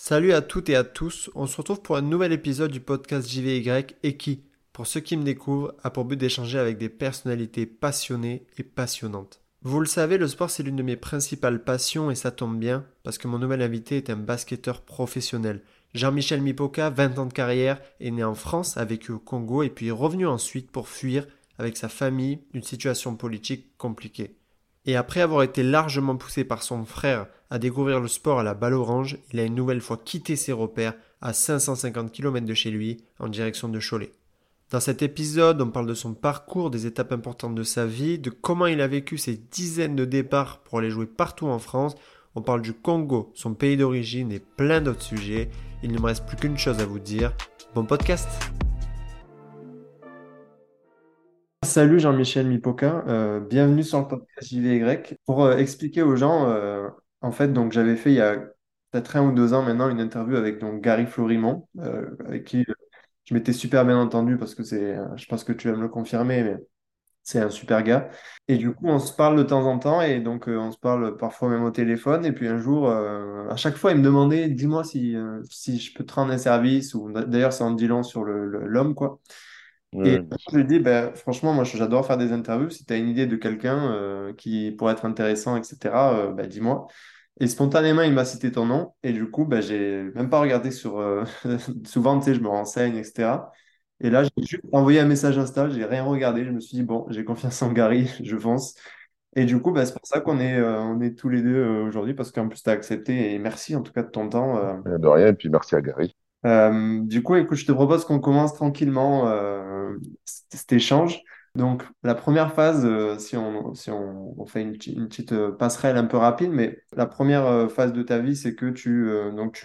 Salut à toutes et à tous, on se retrouve pour un nouvel épisode du podcast JVY et qui, pour ceux qui me découvrent, a pour but d'échanger avec des personnalités passionnées et passionnantes. Vous le savez, le sport c'est l'une de mes principales passions et ça tombe bien parce que mon nouvel invité est un basketteur professionnel. Jean-Michel Mipoca, 20 ans de carrière, est né en France, a vécu au Congo et puis est revenu ensuite pour fuir avec sa famille d'une situation politique compliquée. Et après avoir été largement poussé par son frère à découvrir le sport à la balle orange, il a une nouvelle fois quitté ses repères à 550 km de chez lui en direction de Cholet. Dans cet épisode, on parle de son parcours, des étapes importantes de sa vie, de comment il a vécu ses dizaines de départs pour aller jouer partout en France. On parle du Congo, son pays d'origine et plein d'autres sujets. Il ne me reste plus qu'une chose à vous dire. Bon podcast Salut Jean-Michel Mipoca, euh, bienvenue sur le podcast JVY. Pour euh, expliquer aux gens, euh, en fait, donc j'avais fait il y a peut-être un ou deux ans maintenant une interview avec Gary Florimont, avec qui je m'étais super bien entendu parce que c'est, je pense que tu vas me le confirmer, mais c'est un super gars. Et du coup, on se parle de temps en temps et donc on se parle parfois même au téléphone. Et puis un jour, à chaque fois, il me demandait, dis-moi si, je peux te rendre un service ou d'ailleurs, c'est en dit sur l'homme, quoi. Et je lui dis, ben, franchement, moi j'adore faire des interviews. Si tu as une idée de quelqu'un euh, qui pourrait être intéressant, etc., euh, ben, dis-moi. Et spontanément, il m'a cité ton nom. Et du coup, ben, j'ai même pas regardé sur. euh, Souvent, tu sais, je me renseigne, etc. Et là, j'ai juste envoyé un message Insta, j'ai rien regardé. Je me suis dit, bon, j'ai confiance en Gary, je fonce. Et du coup, ben, c'est pour ça qu'on est, on est tous les deux aujourd'hui, parce qu'en plus, tu as accepté. Et merci en tout cas de ton temps. De rien, et puis merci à Gary. Euh, du coup, écoute, je te propose qu'on commence tranquillement euh, cet échange. Donc, la première phase, euh, si on, fait une, petite passerelle un peu rapide, mais la première phase de ta vie, c'est que tu,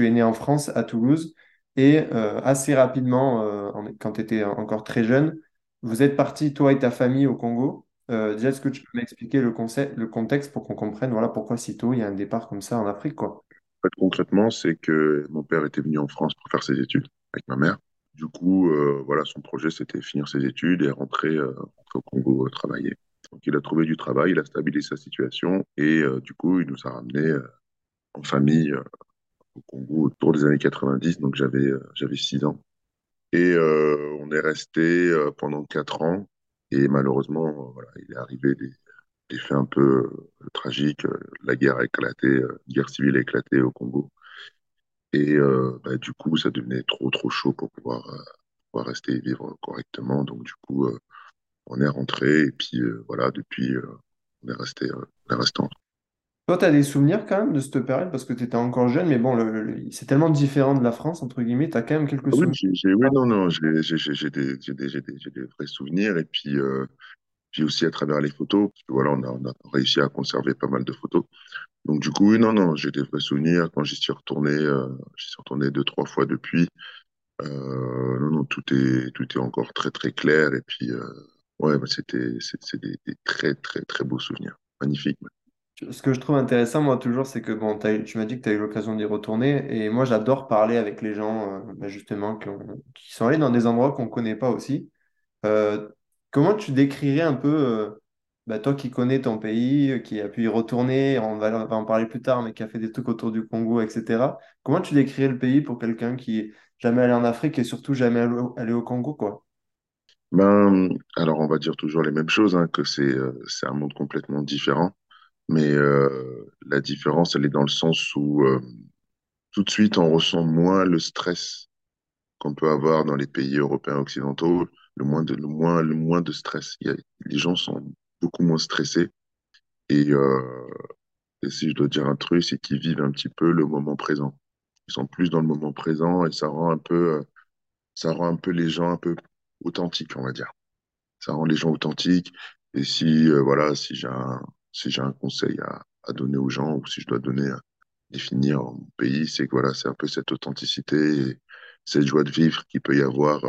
es né en France, à Toulouse, et assez rapidement, en- quand tu étais encore très jeune, vous êtes parti, toi et ta famille, au Congo. Déjà, est-ce que tu peux m'expliquer le le contexte pour qu'on comprenne voilà, pourquoi si tôt il y a un départ comme ça en Afrique, quoi? Concrètement, c'est que mon père était venu en France pour faire ses études avec ma mère. Du coup, euh, voilà, son projet, c'était finir ses études et rentrer, euh, au Congo euh, travailler. Donc, il a trouvé du travail, il a stabilisé sa situation et du coup, il nous a ramenés en famille au Congo autour des années 90. Donc, j'avais j'avais 6 ans. Et on est resté pendant 4 ans. Et malheureusement, voilà, il est arrivé des, des faits un peu euh, tragiques. Euh, La guerre a éclaté, euh, guerre civile a éclaté au Congo. Et euh, bah, du coup, ça devenait trop, trop chaud pour pouvoir, euh, pouvoir rester et vivre correctement. Donc, du coup, euh, on est rentré. Et puis, voilà, depuis, on est resté, on est resté en Toi, tu as des souvenirs quand même de cette période? Parce que tu étais encore jeune, mais bon, le- le- c'est tellement différent de la France, entre guillemets, tu as quand même quelques Ah Oui, souvenirs? j'ai, oui, non, non, j'ai j'ai- j'ai- j'ai des, j'ai des, j'ai des, j'ai des vrais souvenirs. Et puis, j'ai aussi à travers les photos, parce que voilà, on a, réussi à conserver pas mal de photos. Donc, du coup, oui, non, non, j'ai des vrais souvenirs. Quand j'y suis retourné, euh, j'y suis retourné deux, trois fois depuis. Euh, non, non, tout est, tout est encore très, très clair. Et puis, euh, ouais, bah, c'était, c'est des, des très, très, très beaux souvenirs. Magnifique. Ce que je trouve intéressant, moi, toujours, c'est que bon, tu m'as dit que tu as eu l'occasion d'y retourner, et moi, j'adore parler avec les gens, euh, bah, justement, qui, ont- qui sont allés dans des endroits qu'on ne connaît pas aussi. Comment tu décrirais un peu, euh, bah, toi qui connais ton pays, euh, qui a pu y retourner, on va, en parler plus tard, mais qui a fait des trucs autour du Congo, etc. Comment tu décrirais le pays pour quelqu'un qui est jamais allé en Afrique et surtout jamais allé au, Congo, quoi? Ben, alors, on va dire toujours les mêmes choses, hein, que c'est, euh, c'est un monde complètement différent. Mais la différence, elle est dans le sens où tout de suite, on ressent moins le stress qu'on peut avoir dans les pays européens occidentaux, le moins de, le moins, le moins de stress. A- les gens sont beaucoup moins stressés. Et, euh, et si je dois dire un truc, c'est qu'ils vivent un petit peu le moment présent. Ils sont plus dans le moment présent et ça rend un peu, euh, ça rend un peu les gens un peu authentiques, on va dire. Ça rend les gens authentiques. Et si, euh, voilà, si j'ai un, si j'ai un conseil à, à donner aux gens ou si je dois donner, à définir mon pays, c'est que voilà, c'est un peu cette authenticité et cette joie de vivre qu'il peut y avoir.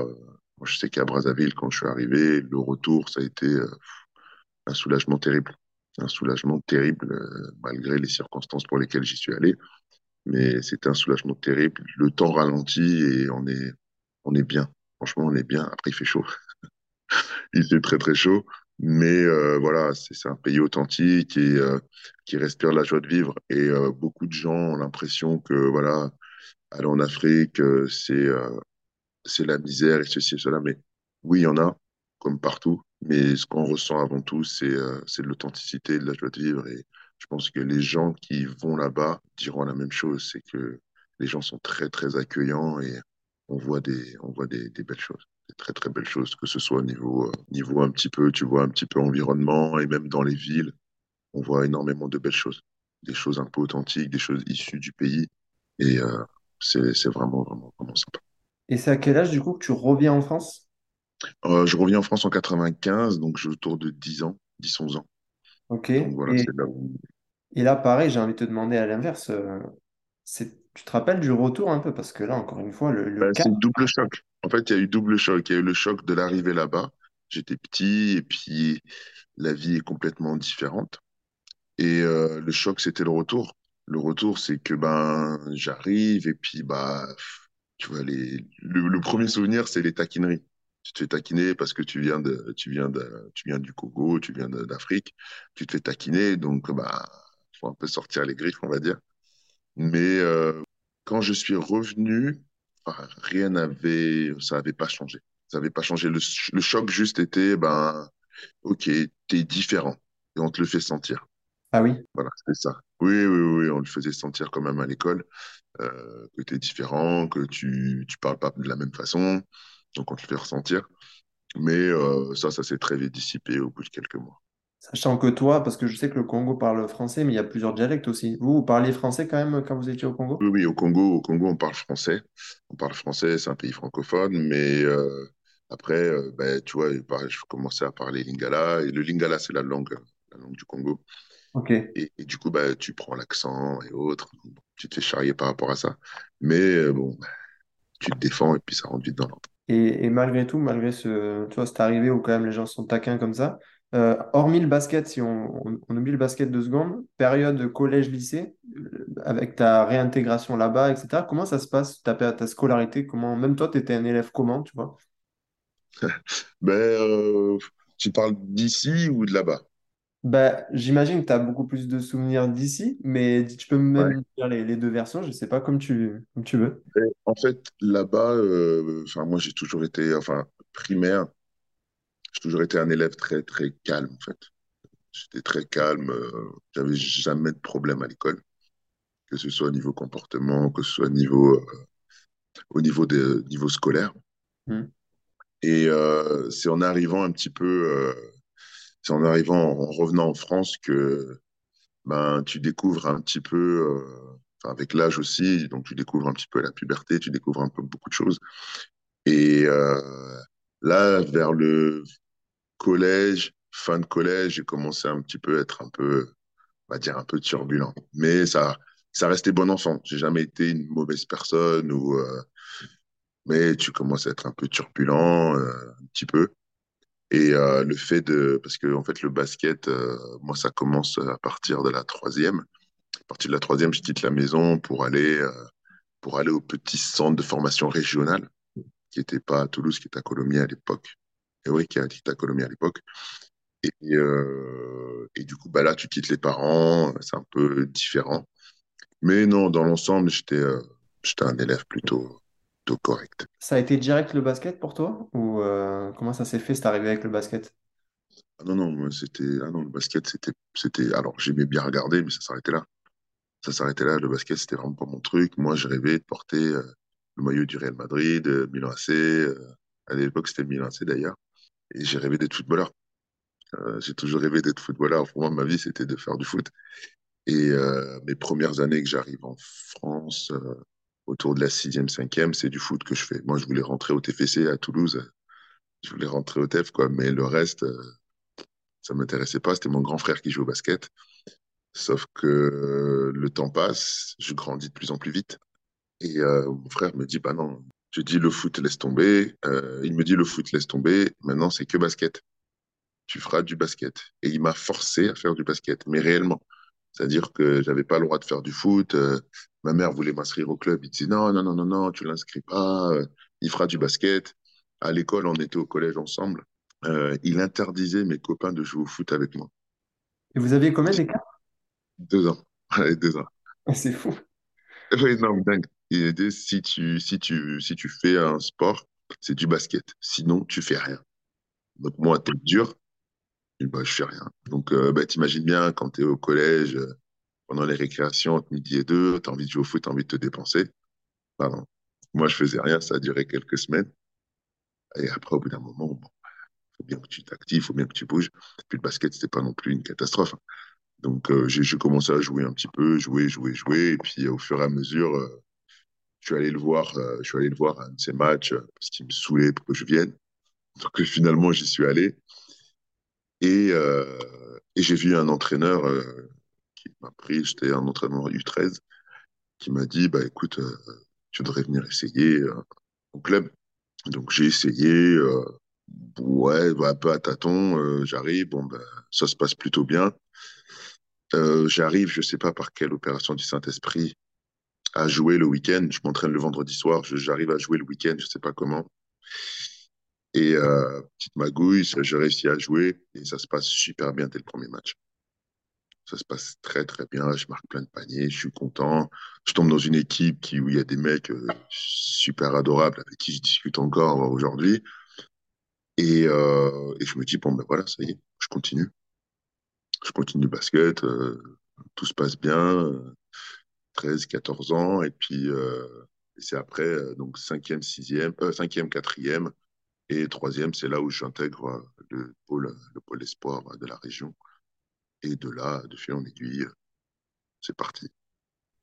Je sais qu'à Brazzaville, quand je suis arrivé, le retour, ça a été euh, un soulagement terrible. Un soulagement terrible, euh, malgré les circonstances pour lesquelles j'y suis allé. Mais c'était un soulagement terrible. Le temps ralentit et on est, on est bien. Franchement, on est bien. Après, il fait chaud. Il fait très très chaud, mais euh, voilà, c'est un pays authentique et qui respire la joie de vivre. Et beaucoup de gens ont l'impression que voilà, aller en Afrique, c'est c'est la misère et ceci et cela. Mais oui, il y en a, comme partout. Mais ce qu'on ressent avant tout, c'est euh, c'est de l'authenticité, de la joie de vivre. Et je pense que les gens qui vont là-bas diront la même chose. C'est que les gens sont très, très accueillants et on voit des, on voit des, belles choses. Des très, très belles choses, que ce soit au niveau, euh, niveau un petit peu, tu vois, un petit peu environnement et même dans les villes. On voit énormément de belles choses. Des choses un peu authentiques, des choses issues du pays. Et euh, c'est vraiment, vraiment, vraiment sympa. Et c'est à quel âge, du coup, que tu reviens en France? Euh, je reviens en France en 95, donc j'ai autour de 10 ans, dix onze ans. Ok. Donc voilà, Et, c'est là où... et là, pareil, j'ai envie de te demander à l'inverse. euh, c'est, tu te rappelles du retour un peu? Parce que là, encore une fois, le, le cap. c'est double choc. En fait, il y a eu double choc. Il y a eu le choc de l'arrivée là-bas. J'étais petit et puis la vie est complètement différente. Et euh, le choc, c'était le retour. Le retour, c'est que ben j'arrive et puis bah tu vois les le, le premier souvenir, c'est les taquineries. Tu te fais taquiner parce que tu viens de tu viens de tu viens du Congo, tu viens d'Afrique, tu te fais taquiner donc bah faut un peu sortir les griffes, on va dire. Mais euh, quand je suis revenu, rien n'avait ça avait pas changé. Ça avait pas changé. Le, le choc juste était ben OK, t'es différent et on te le fait sentir. Ah oui. Voilà, c'est ça. Oui, oui, oui, on le faisait sentir quand même à l'école, euh, que tu es différent, que tu tu parles pas de la même façon, donc on te le fait ressentir. Mais euh, ça, ça s'est très vite dissipé au bout de quelques mois. Sachant que toi, parce que je sais que le Congo parle français, mais il y a plusieurs dialectes aussi. Vous, vous parliez français quand même quand vous étiez au Congo? Oui, oui, au Congo, au Congo, on parle français. On parle français, c'est un pays francophone, mais euh, après, euh, ben, tu vois, je commençais à parler lingala, et le lingala, c'est la langue, la langue du Congo. Et, et du coup, bah, tu prends l'accent et autres, tu te fais charrier par rapport à ça. Mais euh, bon, tu te défends et puis ça rentre vite dans l'ordre. Et, et malgré tout, malgré ce, tu vois, cette arrivée où quand même les gens sont taquins comme ça, euh, hormis le basket, si on, on, on oublie le basket deux secondes, période collège-lycée, euh, avec ta réintégration là-bas, etc., comment ça se passe, ta, ta scolarité, comment, même toi, tu étais un élève comment, tu vois? Ben, euh, tu parles d'ici ou de là-bas? Bah, j'imagine que tu as beaucoup plus de souvenirs d'ici, mais tu peux Ouais. même dire les, les deux versions, je sais pas, comme tu, comme tu veux. Et en fait, là-bas, euh, enfin, moi, j'ai toujours été, enfin, primaire, j'ai toujours été un élève très, très calme, en fait. J'étais très calme, euh, j'avais jamais de problème à l'école, que ce soit au niveau comportement, que ce soit au niveau, euh, au niveau des, niveau scolaire. Hmm. Et euh, c'est en arrivant un petit peu, c'est en arrivant, en revenant en France que ben, tu découvres un petit peu, euh, avec l'âge aussi, donc tu découvres un petit peu la puberté, tu découvres un peu beaucoup de choses. Et euh, là, vers le collège, fin de collège, j'ai commencé un petit peu à être un peu, on va dire, un peu turbulent. Mais ça, ça restait bon enfant. J'ai jamais été une mauvaise personne ou, euh, mais tu commences à être un peu turbulent, un petit peu. Et euh, le fait de, parce que en fait le basket, euh, moi ça commence à partir de la troisième. À partir de la troisième, je quitte la maison pour aller euh, pour aller au petit centre de formation régionale qui était pas à Toulouse, qui était à Colomiers à l'époque. Et oui, qui était à Colomiers à l'époque. Et, et du coup, bah là, tu quittes les parents, c'est un peu différent. Mais non, dans l'ensemble, j'étais j'étais un élève plutôt, plutôt correct. Ça a été direct le basket pour toi? Ou euh, comment ça s'est fait, c'est arrivé avec le basket? Ah non, non, c'était, ah non, le basket, c'était, c'était, alors j'aimais bien regarder, mais ça s'arrêtait là. Ça s'arrêtait là. Le basket, c'était vraiment pas mon truc. Moi, je rêvais de porter euh, le maillot du Real Madrid, euh, Milan AC. euh, à l'époque, c'était Milan AC d'ailleurs. Et j'ai rêvé d'être footballeur. J'ai toujours rêvé d'être footballeur. Pour moi, ma vie, c'était de faire du foot. Et mes premières années que j'arrive en France, autour de la sixième, cinquième, c'est du foot que je fais. Moi, je voulais rentrer au TFC à Toulouse. Je voulais rentrer au TEF, quoi. Mais le reste, euh, ça m'intéressait pas. C'était mon grand frère qui joue au basket. Sauf que euh, le temps passe, je grandis de plus en plus vite. Et euh, mon frère me dit, bah non, je dis le foot, laisse tomber. Il me dit le foot, laisse tomber. Maintenant, c'est que basket. Tu feras du basket. Et il m'a forcé à faire du basket, mais réellement. C'est-à-dire que j'avais pas le droit de faire du foot. Ma mère voulait m'inscrire au club. Il disait, non, non, non, non, non, tu l'inscris pas. Euh, il fera du basket. À l'école, on était au collège ensemble. Euh, il interdisait mes copains de jouer au foot avec moi. Et vous aviez combien d'écart? Deux ans. Allez, deux ans. C'est fou. Oui, non, dingue. Il dit, si tu, si tu, si tu fais un sport, c'est du basket. Sinon, tu fais rien. Donc, moi, dure, et bah, je fais rien. Donc, euh, bah, t'imagines bien, quand tu es au collège, euh, pendant les récréations, entre midi et deux, tu as envie de jouer au foot, tu as envie de te dépenser. Bah, non. Moi, je faisais rien, ça a duré quelques semaines. Et après, au bout d'un moment, bon, faut bien que tu t'actives, faut bien que tu bouges. Puis le basket, c'était pas non plus une catastrophe. Donc, euh, j'ai commencé à jouer un petit peu, jouer, jouer, jouer. Et puis, au fur et à mesure, euh, je suis allé le voir, euh, je suis allé le voir à un de ses matchs parce qu'il me saoulait pour que je vienne. Donc, finalement, j'y suis allé. Et, et j'ai vu un entraîneur qui m'a pris, j'étais un entraîneur U13, qui m'a dit, bah, écoute, euh, tu devrais venir essayer euh, au club. Donc, j'ai essayé, euh, ouais, bah, un peu à tâtons, j'arrive, bon, ben, ça se passe plutôt bien. J'arrive, je sais pas par quelle opération du Saint-Esprit, à jouer le week-end. Je m'entraîne le vendredi soir, j'arrive à jouer le week-end, je sais pas comment. Et petite magouille, je réussis à jouer et ça se passe super bien dès le premier match. Ça se passe très très bien, je marque plein de paniers, je suis content. Je tombe dans une équipe qui, où il y a des mecs euh, super adorables avec qui je discute encore aujourd'hui. Et, euh, et je me dis, bon ben voilà, ça y est, je continue. Je continue basket, euh, tout se passe bien, euh, 13, 14 ans, et puis euh, c'est après, euh, donc cinquième, sixième, euh, cinquième, quatrième, et troisième, c'est là où j'intègre euh, le pôle, le pôle espoir euh, de la région. Et de là, de fil en aiguille, c'est parti.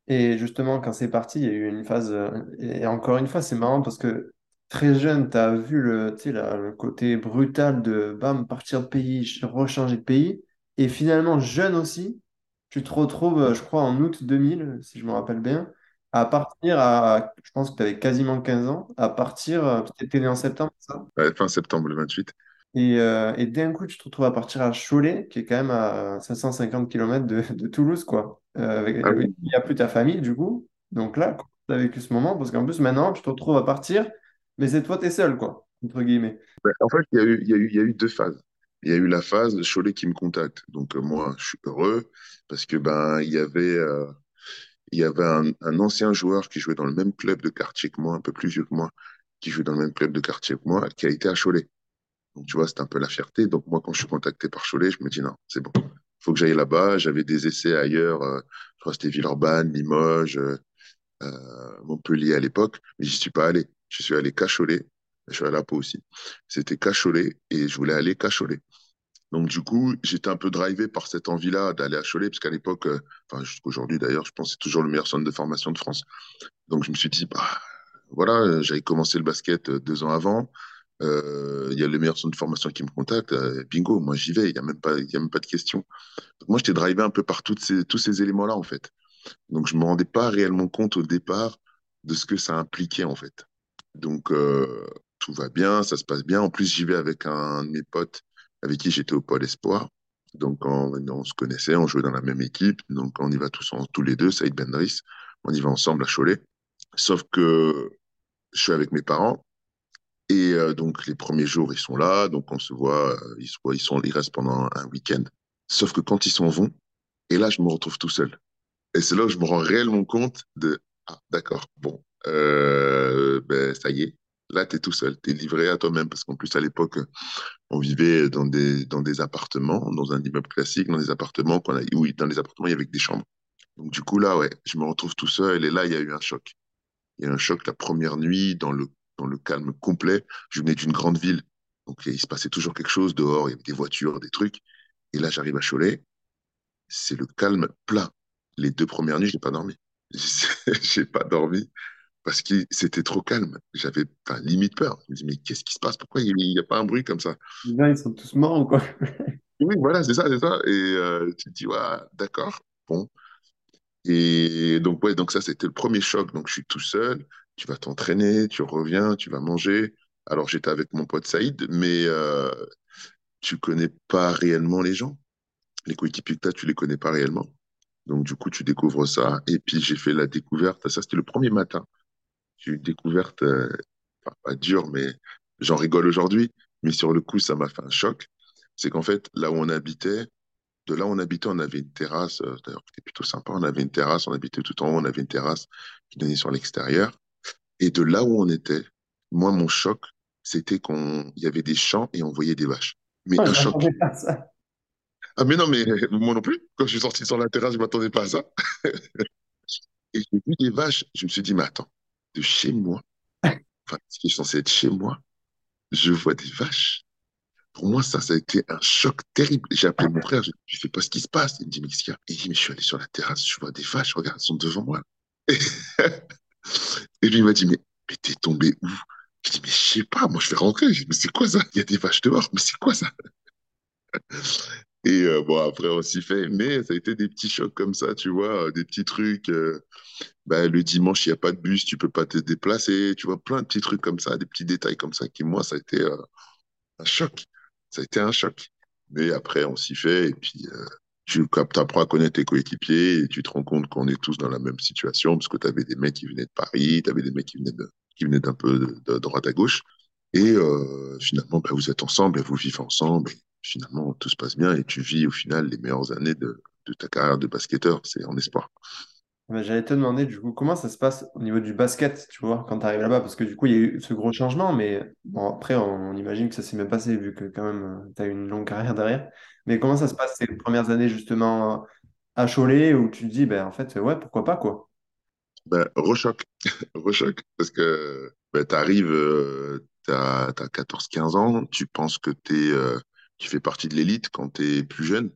Et justement, quand c'est parti, il y a eu une phase. euh, Et encore une fois, c'est marrant parce que très jeune, tu as vu le, la- le côté brutal de bam, partir de pays, ch- rechanger de pays. Et finalement, jeune aussi, tu te retrouves, euh, je crois, en août 2000, si je me rappelle bien, à partir à. Je pense que tu avais quasiment 15 ans, à partir. Tu étais né en septembre, ça? Fin septembre le 28. Et, euh, et d'un coup, tu te retrouves à partir à Cholet, qui est quand même à 550 km de, de Toulouse, quoi. Euh, avec- Ah il oui. n'y a plus ta famille, du coup. Donc là, tu as vécu ce moment, parce qu'en plus, maintenant, tu te retrouves à partir, mais cette fois, tu es seul, quoi, entre guillemets. En fait, il y a eu, il y a eu, il y a eu deux phases. Il y a eu la phase Cholet qui me contacte. Donc, euh, moi, je suis heureux parce que ben, il y avait, euh, il y avait un, un ancien joueur qui jouait dans le même club de quartier que moi, un peu plus vieux que moi, qui jouait dans le même club de quartier que moi, qui a été à Cholet. Donc, tu vois, c'était un peu la fierté. Donc, moi, quand je suis contacté par Cholet, je me dis non, c'est bon. faut que j'aille là-bas. J'avais des essais ailleurs. euh, je crois que c'était Villeurbanne, Limoges, euh, euh, Montpellier à l'époque, mais j'y suis pas allé. Je suis allé qu'à Cholet. Je suis allé à Pau aussi. C'était qu'à Cholet et je voulais aller qu'à Cholet. Donc, du coup, j'étais un peu drivé par cette envie-là d'aller à Cholet, parce qu'à l'époque, jusqu'aujourd'hui d'ailleurs, je pense que c'est toujours le meilleur centre de formation de France. Donc, je me suis dit, bah, voilà, j'avais commencé le basket deux ans avant. Euh, Il y a le meilleur centre de formation qui me contacte. euh, bingo, moi j'y vais, il n'y a même pas, a même pas de question. Moi, j'étais drivé un peu par toutes ces, tous ces éléments-là, en fait. Donc, je me rendais pas réellement compte au départ de ce que ça impliquait, en fait. Donc, euh, tout va bien, ça se passe bien. En plus, j'y vais avec un de mes potes avec qui j'étais au Pôle Espoir. Donc, on, se connaissait, on jouait dans la même équipe. Donc, on y va tous, tous les deux, Saïd Bendris. On y va ensemble à Cholet. Sauf que je suis avec mes parents. Et euh, donc, les premiers jours, ils sont là. Donc, on se voit, euh, ils, sont, ils restent pendant un week-end. Sauf que quand ils s'en vont, et là, je me retrouve tout seul. Et c'est là où je me rends réellement compte de, ah, d'accord, bon, euh, ben, ça y est. Là, tu es tout seul, tu es livré à toi-même. Parce qu'en plus, à l'époque, on vivait dans des, dans des appartements, dans un immeuble classique, dans des appartements qu'on a, oui, dans les appartements, il y avait des chambres. Donc, du coup, là, ouais, je me retrouve tout seul. Et là, il y a eu un choc. Il y a eu un choc la première nuit, dans le, dans le calme complet. Je venais d'une grande ville. Donc, il se passait toujours quelque chose dehors. Il y avait des voitures, des trucs. Et là, j'arrive à Cholet. C'est le calme plat. Les deux premières nuits, j'ai pas dormi. J'ai pas dormi parce que c'était trop calme. J'avais limite peur. Je me dis, mais qu'est-ce qui se passe? Pourquoi il n'y a pas un bruit comme ça? Ils sont tous morts ou quoi? Oui, voilà, c'est ça, c'est ça. Et euh, tu te dis, ouais, d'accord, bon. Et donc, ouais, donc ça, c'était le premier choc. Donc, je suis tout seul. Tu vas t'entraîner, tu reviens, tu vas manger. Alors, j'étais avec mon pote Saïd, mais euh, tu connais pas réellement les gens. Les coéquipiers que tu as, tu les connais pas réellement. Donc, du coup, tu découvres ça. Et puis, j'ai fait la découverte. Ça, c'était le premier matin. J'ai eu une découverte, euh, pas dure, mais j'en rigole aujourd'hui. Mais sur le coup, ça m'a fait un choc. C'est qu'en fait, là où on habitait, de là où on habitait, on avait une terrasse. euh, D'ailleurs, c'était plutôt sympa. On avait une terrasse, on habitait tout en haut, on avait une terrasse. qui donnait sur l'extérieur. Et de là où on était, moi, mon choc, c'était qu'on, il y avait des champs et on voyait des vaches. Mais Oh, un choc. pas ça. Ah, mais non, mais moi non plus. Quand je suis sorti sur la terrasse, je m'attendais pas à ça. Et j'ai vu des vaches. Je me suis dit, mais attends, de chez moi, enfin, ce qui est censé être chez moi, je vois des vaches. Pour moi, ça, ça a été un choc terrible. J'ai appelé mon frère, je ne sais pas ce qui se passe. Il me dit, mais qu'est-ce qu'il y a? Il dit, mais je suis allé sur la terrasse, je vois des vaches, regarde, elles sont devant moi. Et, et lui, il m'a dit, mais, t'es tombé où? Je dis, mais je sais pas, moi je vais rentrer. Je dis, mais c'est quoi ça? Il y a des vaches dehors, mais c'est quoi ça? Et euh, bon, après, on s'y fait. Mais ça a été des petits chocs comme ça, tu vois, euh, des petits trucs. euh, bah, le dimanche, il n'y a pas de bus, tu peux pas te déplacer, tu vois, plein de petits trucs comme ça, des petits détails comme ça qui, moi, ça a été euh, un choc. Ça a été un choc. Mais après, on s'y fait et puis tu apprends à connaître tes coéquipiers et tu te rends compte qu'on est tous dans la même situation parce que tu avais des mecs qui venaient de Paris, tu avais des mecs qui venaient de, qui venaient d'un peu de, droite à gauche. Et euh, finalement, bah, vous êtes ensemble et vous vivez ensemble. Et finalement, tout se passe bien et tu vis au final les meilleures années de, de ta carrière de basketteur. C'est en espoir. Mais J'allais te demander du coup comment ça se passe au niveau du basket, tu vois, quand tu arrives là-bas, parce que du coup il y a eu ce gros changement, mais bon après on, imagine que ça s'est même passé vu que quand même tu as une longue carrière derrière. Mais comment ça se passe ces premières années justement à Cholet où tu te dis ben en fait ouais pourquoi pas quoi? Ben, rechoc, rechoc, parce que ben, tu arrives, euh, t'as, t'as 14-15 ans, tu penses que euh, tu fais partie de l'élite quand tu es plus jeune?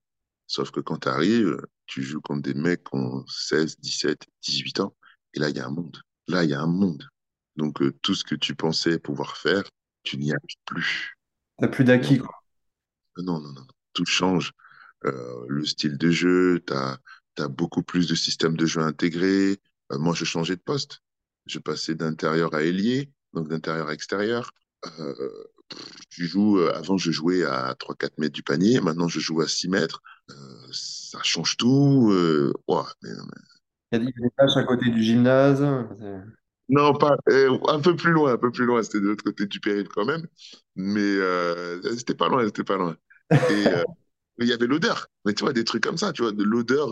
Sauf que quand tu arrives, tu joues contre des mecs qui ont 16, 17, 18 ans. Et là, il y a un monde. Là, il y a un monde. Donc, euh, tout ce que tu pensais pouvoir faire, tu n'y arrives plus. T'as plus Non, d'acquis quoi. non, non, non. Tout change. Euh, le style de jeu, tu as, beaucoup plus de systèmes de jeu intégrés. Euh, moi, je changeais de poste. Je passais d'intérieur à ailier, donc d'intérieur à extérieur. Euh, tu joues, euh, avant, je jouais à trois quatre mètres du panier. Maintenant, je joue à 6 mètres. Euh, ça change tout. Euh, mais- Il y a des tâches à côté du gymnase. non, pas, euh, un peu plus loin, un peu plus loin. C'était de l'autre côté du périph' quand même. Mais c'était pas loin, c'était pas loin. Et il y avait l'odeur. Mais tu vois, des trucs comme ça, tu vois, de l'odeur,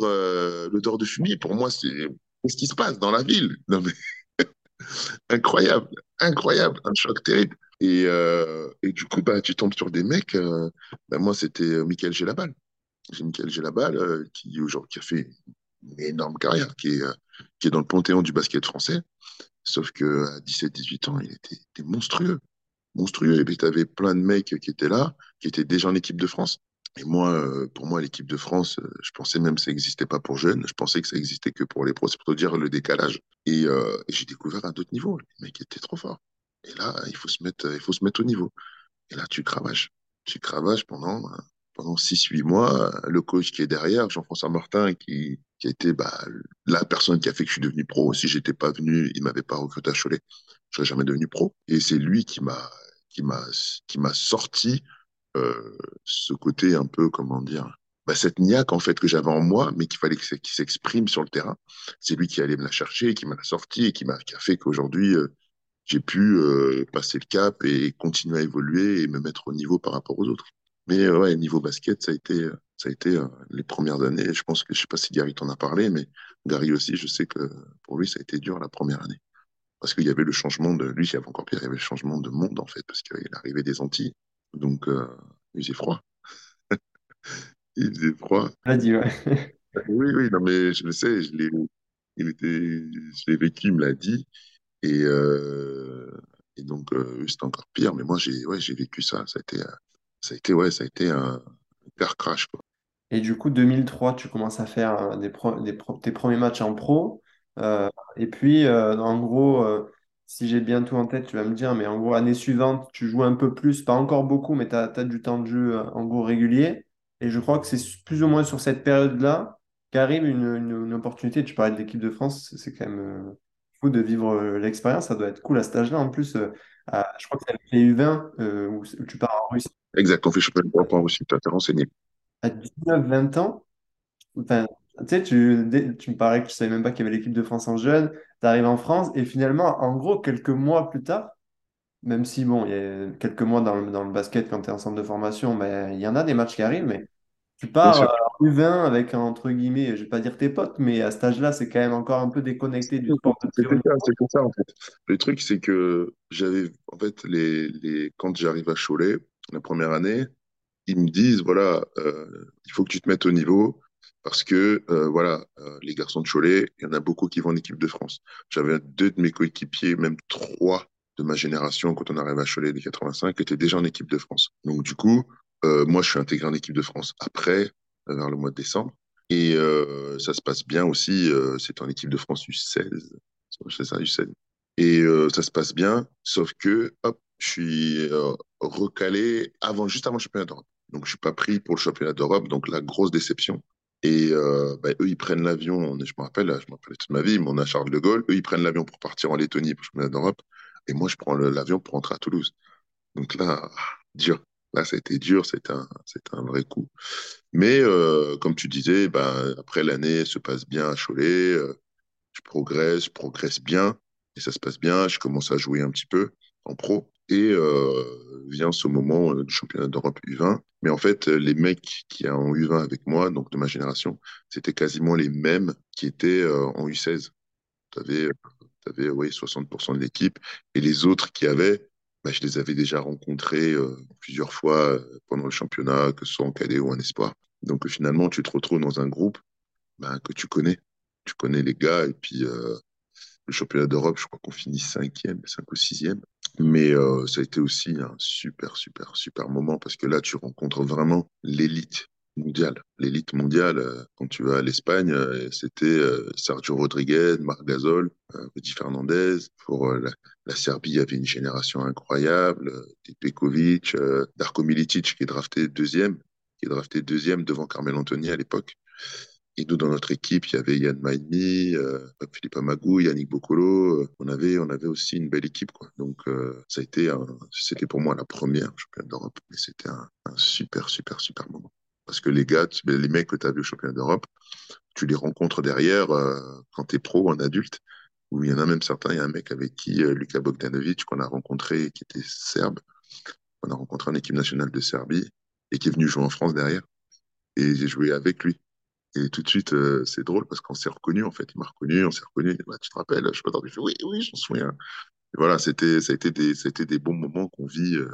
l'odeur de fumier. Pour moi, c'est qu'est-ce qui se passe dans la ville? Non, mais incroyable, incroyable, un choc terrible. Et, euh, et du coup, bah, tu tombes sur des mecs. euh, bah, moi, c'était euh, Michael Gelabal. J'ai Michael Gelabal euh, qui, aujourd'hui, a fait une énorme carrière, qui est, dans le panthéon du basket français. Sauf que à 17-18 ans, il était, était monstrueux. Monstrueux. Et puis, tu avais plein de mecs qui étaient là, qui étaient déjà en équipe de France. Et moi, euh, pour moi, l'équipe de France, euh, je pensais même que ça n'existait pas pour jeunes. Je pensais que ça existait que pour les pros. C'est pour te dire le décalage. Et, euh, j'ai découvert à d'autres niveaux. Les mecs étaient trop forts. Et là, il faut se mettre, il faut se mettre au niveau. Et là, tu cravaches. Tu cravaches pendant, pendant 6-8 mois. Le coach qui est derrière, Jean-François Martin, qui, a été bah, la personne qui a fait que je suis devenu pro. Si j'étais pas venu, il m'avait pas recruté à Cholet, je serais jamais devenu pro. Et c'est lui qui m'a sorti euh, ce côté un peu comment dire bah, cette niaque en fait que j'avais en moi, mais qu'il fallait qu'il s'exprime sur le terrain. C'est lui qui allait me la chercher, qui m'a la et qui m'a qui a fait qu'aujourd'hui euh, j'ai pu euh, passer le cap et continuer à évoluer et me mettre au niveau par rapport aux autres. Mais euh, ouais, niveau basket, ça a été, euh, ça a été les premières années. Je pense que je sais pas si Gary t'en a parlé, mais Gary aussi, je sais que pour lui, ça a été dur la première année. Parce qu'il y avait le changement de, lui, il y avait encore pire, il y avait le changement de monde, en fait, parce qu'il arrivait des Antilles. Donc, euh, il faisait froid. Il faisait froid. L'a dit ouais. Oui, oui, non, mais je le sais, je l'ai, il était, je l'ai vécu, il me l'a dit. Et, euh, et donc, euh, c'était encore pire. Mais moi, j'ai, ouais, j'ai vécu ça. Ça a été, euh, ça a été, ouais, ça a été un hyper crash, quoi. Et du coup 2003 tu commences à faire des pro- des pro- tes premiers matchs en pro. Euh, et puis en gros si j'ai bien tout en tête tu vas me dire mais en gros année suivante tu joues un peu plus, pas encore beaucoup mais tu as, du temps de jeu euh, en gros régulier. Et je crois que c'est plus ou moins sur cette période-là qu'arrive une, une, une opportunité. Tu parlais de l'équipe de France, c'est quand même euh, fou de vivre euh, l'expérience. Ça doit être cool à cet âge-là. En plus, à- je crois que c'est avec les U20 euh, où, où tu pars en Russie. Exact, on fait championnat d'Europe en Russie, tu t'es renseigné. À 19-20 ans, enfin, tu sais, tu, tu me parlais que tu savais même pas qu'il y avait l'équipe de France en jeune. Tu arrives en France et finalement, en gros, quelques mois plus tard, même si, bon, il y a quelques mois dans le, dans le basket, quand tu es en centre de formation, ben, il y en a des matchs qui arrivent, mais Tu pars euh, en U20 avec, entre guillemets, je vais pas dire tes potes, mais à cet âge-là, c'est quand même encore un peu déconnecté du sport niveau. c'était ça en fait. Le truc, c'est que j'avais, en fait, les, les, quand j'arrive à Cholet, la première année, ils me disent, voilà, euh, il faut que tu te mettes au niveau parce que, euh, voilà, euh, les garçons de Cholet, il y en a beaucoup qui vont en équipe de France. J'avais deux de mes coéquipiers, même trois de ma génération, quand on arrive à Cholet des 85, qui étaient déjà en équipe de France. Donc, du coup, euh, moi, je suis intégré en équipe de France après, vers le mois de décembre. Et ça se passe bien aussi. C'est en équipe de France U16. C'est ça, U16. Et ça se passe bien, sauf que, hop, je suis recalé avant, juste avant le championnat d'Europe. Donc, je suis pas pris pour le championnat d'Europe. Donc, la grosse déception. Et euh, bah, eux, ils prennent l'avion. Je me rappelle, je me rappelle toute ma vie, mais on a Charles de Gaulle. Eux, ils prennent l'avion pour partir en Lettonie pour championnat d'Europe. Et moi, je prends l'avion pour rentrer à Toulouse. Donc là, ah, dur. Là, ça a été dur. C'était un, un vrai coup. Mais euh, comme tu disais, ben, après l'année se passe bien à Cholet. euh, je progresse, je progresse bien et ça se passe bien. Je commence à jouer un petit peu en pro et euh, vient ce moment euh, du championnat d'Europe U20. Mais en fait, euh, les mecs qui sont en U20 avec moi, donc de ma génération, c'était quasiment les mêmes qui étaient en U16. Tu avais, ouais, 60% de l'équipe et les autres qui avaient, bah, je les avais déjà rencontrés plusieurs fois pendant le championnat, que ce soit en cadet ou en espoir. Donc finalement, tu te retrouves dans un groupe bah, que tu connais. Tu connais les gars et puis le championnat d'Europe, je crois qu'on finit cinquième, cinq ou sixième. Mais euh, ça a été aussi un super, super, super moment parce que là, tu rencontres vraiment l'élite mondiale. L'élite mondiale, euh, quand tu vas à l'Espagne, euh, c'était Sergio Rodriguez, Marc Gasol, Rudy Fernandez. Pour la, Serbie, il y avait une génération incroyable. Des Darko Milicic qui est drafté deuxième, qui est drafté deuxième devant Carmel Anthony à l'époque. Et nous, dans notre équipe, il y avait Yann Maïmi, euh, Philippe Amagou, Yannick Bocolo. Euh, on avait, on avait aussi une belle équipe, quoi. Donc, euh, ça a été, c'était pour moi la première championnat d'Europe, mais c'était un, super, super, super moment. Parce que les gars, les mecs que tu as vu au championnat d'Europe, tu les rencontres derrière euh, quand tu es pro, en adulte, où il y en a même certains. Il y a un mec avec qui, Luka Bogdanovic, qu'on a rencontré, qui était serbe. On a rencontré en équipe nationale de Serbie et qui est venu jouer en France derrière. Et j'ai joué avec lui. Et tout de suite, euh, c'est drôle parce qu'on s'est reconnu en fait. Il m'a reconnu, on s'est reconnu. Bah, tu te rappelles, je suis pas dans fait, oui, oui, je m'en souviens. Voilà, c'était, ça a été des, ça des bons moments qu'on vit, euh,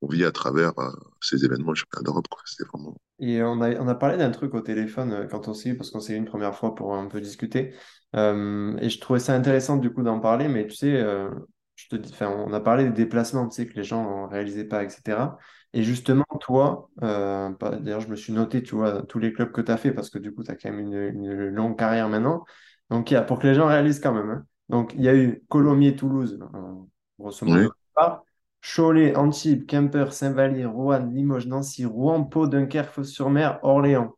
qu'on vit à travers euh, ces événements du championnat d'Europe. C'était vraiment. Et on a, on a parlé d'un truc au téléphone quand on s'est eu, parce qu'on s'est eu une première fois pour un peu discuter. Et je trouvais ça intéressant du coup d'en parler, mais tu sais, je te dis, on a parlé des déplacements, tu sais, que les gens ne réalisaient pas, etc. Et justement, toi, euh, d'ailleurs, je me suis noté, tu vois, tous les clubs que tu as fait, parce que du coup, tu as quand même une, une longue carrière maintenant. Donc, il y a, pour que les gens réalisent quand même. hein. Donc, il y a eu Colomiers-Toulouse, euh, grosso modo. Oui, Cholet, Antibes, Quimper, Saint-Vallier, Roanne, Limoges, Nancy, Rouen, Pau, Dunkerque, Fos-sur-Mer, Orléans.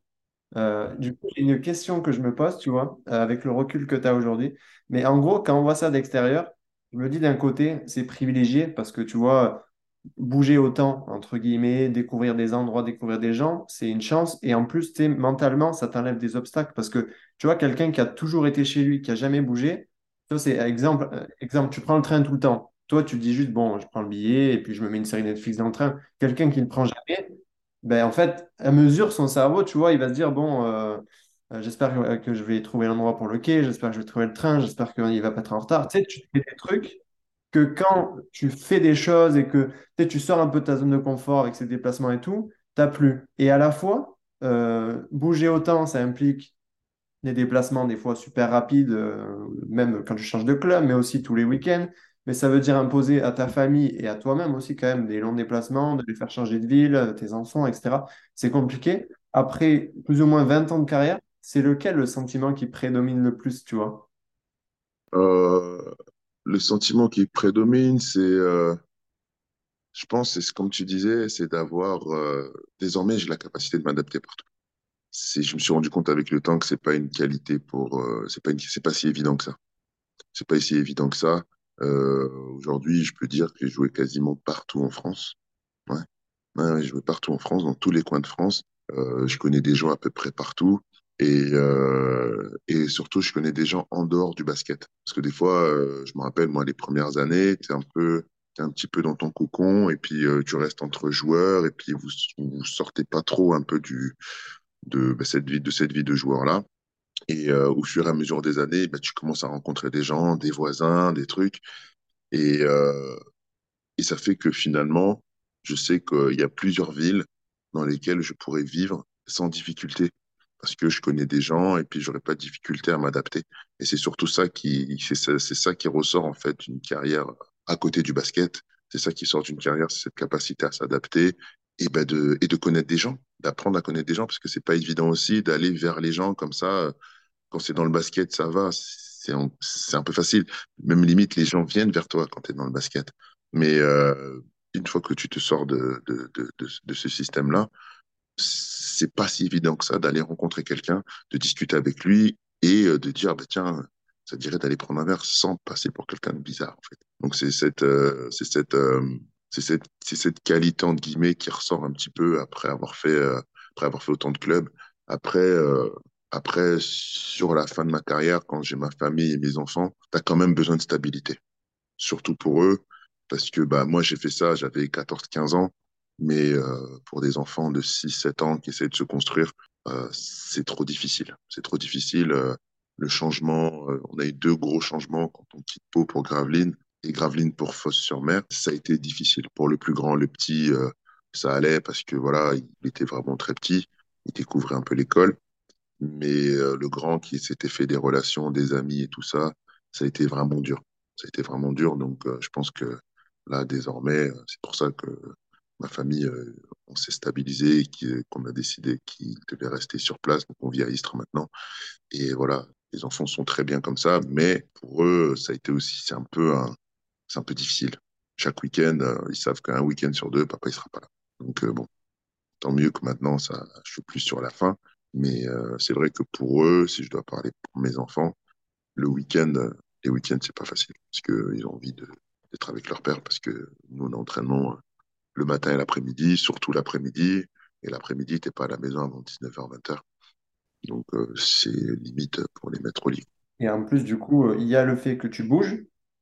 Euh, du coup, j'ai une question que je me pose, tu vois, avec le recul que tu as aujourd'hui. Mais en gros, quand on voit ça d'extérieur, je me dis d'un côté, c'est privilégié parce que tu vois, bouger autant, entre guillemets, découvrir des endroits, découvrir des gens, c'est une chance. Et en plus, mentalement, ça t'enlève des obstacles parce que tu vois, quelqu'un qui a toujours été chez lui, qui a jamais bougé, c'est exemple, euh, exemple, tu prends le train tout le temps. Toi, tu dis juste, bon, je prends le billet et puis je me mets une série Netflix dans le train. Quelqu'un qui ne prend jamais, ben, en fait, à mesure, son cerveau, tu vois, il va se dire, bon, euh, euh, j'espère que je vais trouver l'endroit pour le quai, j'espère que je vais trouver le train, j'espère qu'il ne va pas être en retard. Tu sais, tu fais des trucs que quand tu fais des choses et que tu sors un peu de ta zone de confort avec ces déplacements et tout, t'as plus. Et à la fois, euh, bouger autant, ça implique des déplacements des fois super rapides, euh, même quand tu changes de club, mais aussi tous les week-ends. Mais ça veut dire imposer à ta famille et à toi-même aussi quand même des longs déplacements, de les faire changer de ville, euh, tes enfants, etc. C'est compliqué. Après plus ou moins 20 ans de carrière, c'est lequel le sentiment qui prédomine le plus, tu vois? Euh, le sentiment qui prédomine, c'est, euh, je pense, c'est ce- comme tu disais, c'est d'avoir, euh, désormais, j'ai la capacité de m'adapter partout. Je me suis rendu compte avec le temps que c'est pas une qualité pour, euh, c'est pas pas si évident que ça. C'est pas si évident que ça. Euh, aujourd'hui, je peux dire que j'ai joué quasiment partout en France. Ouais. Ouais, j'ai joué partout en France, dans tous les coins de France. Je connais des gens à peu près partout. Et, euh, et surtout, je connais des gens en dehors du basket. Parce que des fois, euh, je me rappelle, moi, les premières années, t'es un peu, es un petit peu dans ton cocon et puis euh, tu restes entre joueurs et puis vous vous sortez pas trop un peu de bah, cette vie de cette vie de joueur là. Et au fur et à mesure des années, bah, tu commences à rencontrer des gens, des voisins, des trucs. Et ça fait que finalement, je sais qu'il y a plusieurs villes dans lesquelles je pourrais vivre sans difficulté parce que je connais des gens et puis j'aurais pas de difficulté à m'adapter. Et c'est surtout ça qui, c'est ça, qui ressort en fait d'une carrière à côté du basket. C'est ça qui sort d'une carrière, c'est cette capacité à s'adapter et ben de et de connaître des gens, d'apprendre à connaître des gens parce que c'est pas évident aussi d'aller vers les gens comme ça. Quand c'est dans le basket, ça va, c'est un, un peu facile. Même limite, les gens viennent vers toi quand tu es dans le basket. Mais euh, une fois que tu te sors de, de, de, de ce système-là, c'est pas si évident que ça d'aller rencontrer quelqu'un, de discuter avec lui et euh, de dire, bah, tiens, ça dirait d'aller prendre un verre sans passer pour quelqu'un de bizarre, en fait. Donc, c'est cette, euh, c'est cette, euh, c'est cette, c'est cette qualité, entre guillemets, qui ressort un petit peu après avoir fait, après avoir fait autant de clubs. Après, après, sur la fin de ma carrière, quand j'ai ma famille et mes enfants, tu as quand même besoin de stabilité. Surtout pour eux, parce que bah, moi, j'ai fait ça, j'avais 14-15 ans. Mais euh, pour des enfants de 6-7 ans qui essaient de se construire, euh, c'est trop difficile. C'est trop difficile. Euh, le changement, on a eu deux gros changements quand on quitte Pau pour Gravelines et Gravelines pour Fosse-sur-Mer. Ça a été difficile. Pour le plus grand, le petit, ça allait parce que voilà, il était vraiment très petit. Il découvrait un peu l'école. Mais le grand qui s'était fait des relations, des amis et tout ça, ça a été vraiment dur. Ça a été vraiment dur. Donc, je pense que là, désormais, c'est pour ça que ma famille, euh, on s'est stabilisé qui- qu'on a décidé qu'ils devaient rester sur place. Donc, on vit à Istres maintenant. Et voilà, les enfants sont très bien comme ça, mais pour eux, ça a été aussi, c'est un peu c'est un peu difficile. Chaque week-end, euh, ils savent qu'un week-end sur deux, papa, il sera pas là. Donc, euh, bon, tant mieux que maintenant, ça, je suis plus sur la fin. Mais euh, c'est vrai que pour eux, si je dois parler pour mes enfants, le week-end, euh, les week-ends, c'est pas facile parce que ils ont envie d'être avec leur père parce que nous, on a entraînement euh, le matin et l'après-midi, surtout l'après-midi. Et l'après-midi, t'es pas à la maison avant 19h, 20h. Donc, euh, c'est limite pour les mettre au lit. Et en plus, du coup, euh, il y a le fait que tu bouges,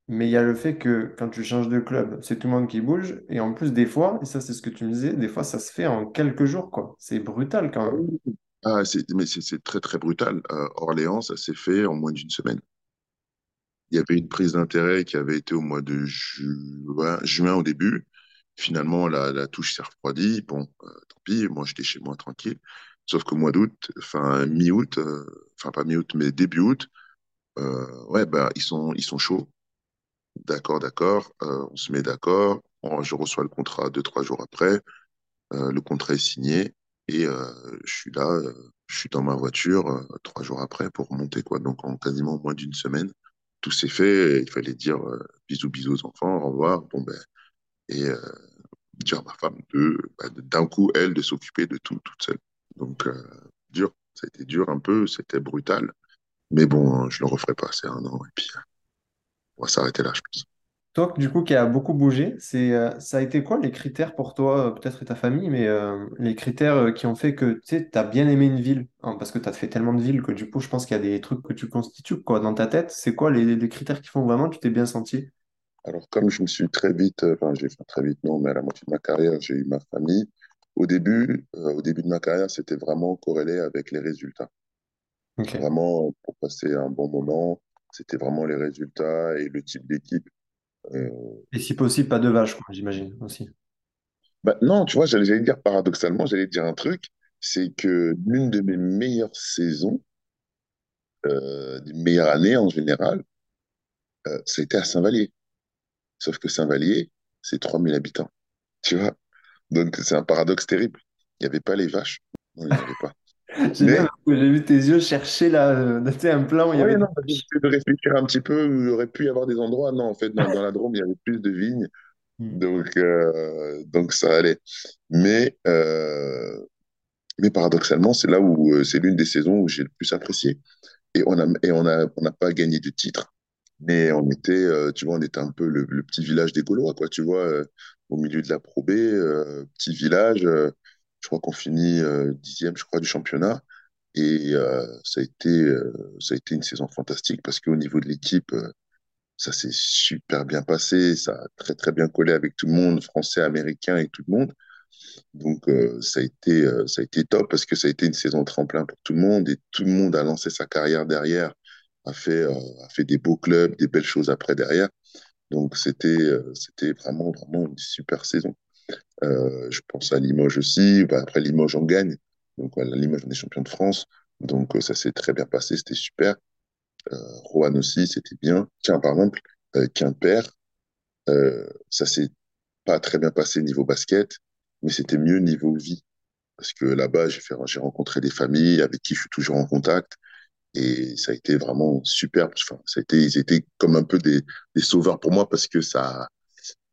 mais il y a le fait que quand tu changes de club, c'est tout le monde qui bouge. Et en plus, des fois, et ça, c'est ce que tu me disais, des fois, ça se fait en quelques jours, quoi. C'est brutal quand Ah même. Ah, c'est, mais c'est très, très brutal. Euh, Orléans, ça s'est fait en moins d'une semaine. Il y avait une prise d'intérêt qui avait été au mois de juin, juin au début. Finalement, la, touche s'est refroidie. Bon, euh, tant pis, moi, j'étais chez moi tranquille. Sauf qu'au mois d'août, enfin mi-août, euh, enfin pas mi-août, mais début août, euh, ouais, bah, ils sont, ils sont chauds. D'accord, d'accord. On se met d'accord. Je reçois le contrat deux, trois jours après. Le contrat est signé et je suis là, je suis dans ma voiture trois jours après pour remonter quoi. Donc en quasiment moins d'une semaine, tout s'est fait. Il fallait dire bisous bisous aux enfants, au revoir. Bon ben et dire à ma femme de bah, de- d'un coup elle de s'occuper de tout toute seule. Donc euh, dur, ça a été dur un peu, c'était brutal. Mais bon, je le referai pas. C'est un an et puis euh, on va s'arrêter là, je pense. Toi, du coup, qui a beaucoup bougé, c'est, euh, ça a été quoi les critères pour toi, peut-être et ta famille, mais les critères qui ont fait que tu as bien aimé une ville, hein, parce que tu as fait tellement de villes que du coup, je pense qu'il y a des trucs que tu constitues quoi, dans ta tête. C'est quoi les critères qui font vraiment que tu t'es bien senti? Alors, comme je me suis très vite, euh, enfin, j'ai fait très vite, non, mais à la moitié de ma carrière, j'ai eu ma famille. Au début, euh, au début de ma carrière, c'était vraiment corrélé avec les résultats. Vraiment, pour passer un bon moment, c'était vraiment les résultats et le type d'équipe. Euh, Et si possible, pas de vaches, quoi, j'imagine aussi. bah, non, tu vois, j'allais j'allais dire paradoxalement, j'allais dire un truc, c'est que l'une de mes meilleures saisons, euh, des meilleures années en général, euh, ça a été à Saint-Vallier. Sauf que Saint-Vallier, c'est 3000 habitants, tu vois? Donc, c'est un paradoxe terrible. Il n'y avait pas les vaches. Non, il n'y en avait pas. J'ai Mais, vu tes yeux chercher là, euh, un plan où il y avait des non, de réfléchir un petit peu où il aurait pu y avoir des endroits. Non, en fait, dans, dans la Drôme, il y avait plus de vignes. Hmm. Donc, euh, donc ça allait. Mais, euh, mais paradoxalement, c'est là où euh, c'est l'une des saisons où j'ai le plus apprécié. Et on a, et on a, on n'a pas gagné de titre. Mais on était, euh, tu vois, on était un peu le, petit village des Gaulois, quoi, tu vois, euh, au milieu de la Pro B, euh, petit village. je crois qu'on finit dixième, je crois, du championnat. Et ça a été, ça a été une saison fantastique parce qu'au niveau de l'équipe, ça s'est super bien passé, ça a très très bien collé avec tout le monde, français, américain et tout le monde. Donc ça a été ça a été top parce que ça a été une saison tremplin pour tout le monde et tout le monde a lancé sa carrière derrière, a fait euh, a fait des beaux clubs, des belles choses après derrière. Donc c'était c'était vraiment vraiment une super saison. je pense à Limoges aussi. Bah, après Limoges on gagne, donc voilà, Limoges on est champion de France. Donc ça s'est très bien passé, c'était super. Rouen aussi, c'était bien. Tiens, par exemple, Quimper, ça s'est pas très bien passé niveau basket mais c'était mieux niveau vie. Parce que là-bas, j'ai fait, j'ai rencontré des familles avec qui je suis toujours en contact. Et ça a été vraiment super. Enfin, ça a été, ils étaient comme un peu des, sauveurs pour moi parce que ça,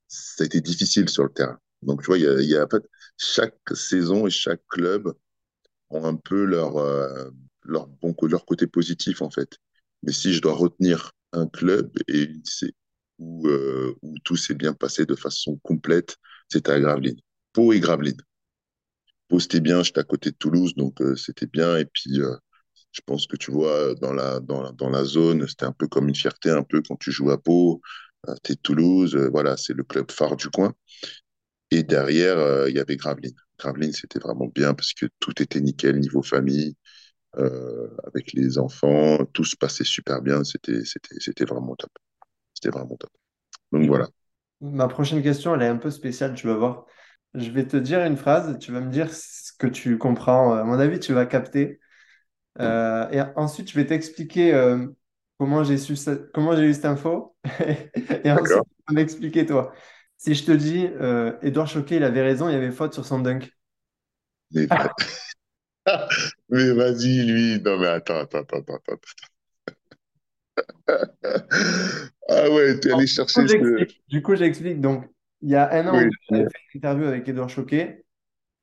ça a été difficile sur le terrain. Donc, tu vois, il y a, en fait, chaque saison et chaque club ont un peu leur, euh, leur, bon, leur côté positif, en fait. Mais si je dois retenir un club et où, euh, où tout s'est bien passé de façon complète, c'était à Gravelines. Pau et Gravelines. Pau, c'était bien, j'étais à côté de Toulouse, donc euh, c'était bien. Et puis, je pense que tu vois, dans la, dans la, dans la zone, c'était un peu comme une fierté, un peu quand tu joues à Pau, euh, tu es de Toulouse, voilà, c'est le club phare du coin. Et derrière, il y avait Gravelines. Gravelines, c'était vraiment bien parce que tout était nickel niveau famille, avec les enfants, tout se passait super bien, c'était, c'était, c'était vraiment top. C'était vraiment top. Donc voilà. Ma prochaine question, elle est un peu spéciale, tu vas voir. Je vais te dire une phrase, tu vas me dire ce que tu comprends. À mon avis, tu vas capter. Euh, et ensuite, je vais t'expliquer euh, comment j'ai su comment j'ai eu cette info. et ensuite, tu vas m'expliquer toi. Si je te dis, euh, Edouard Choquet, il avait raison, il y avait faute sur son dunk. Mais, mais vas-y, lui. Non, mais attends, attends, attends, attends. ah ouais, tu es allé chercher ce... Du coup, j'explique. Donc, il y a un an, j'avais fait une interview avec Edouard Choquet.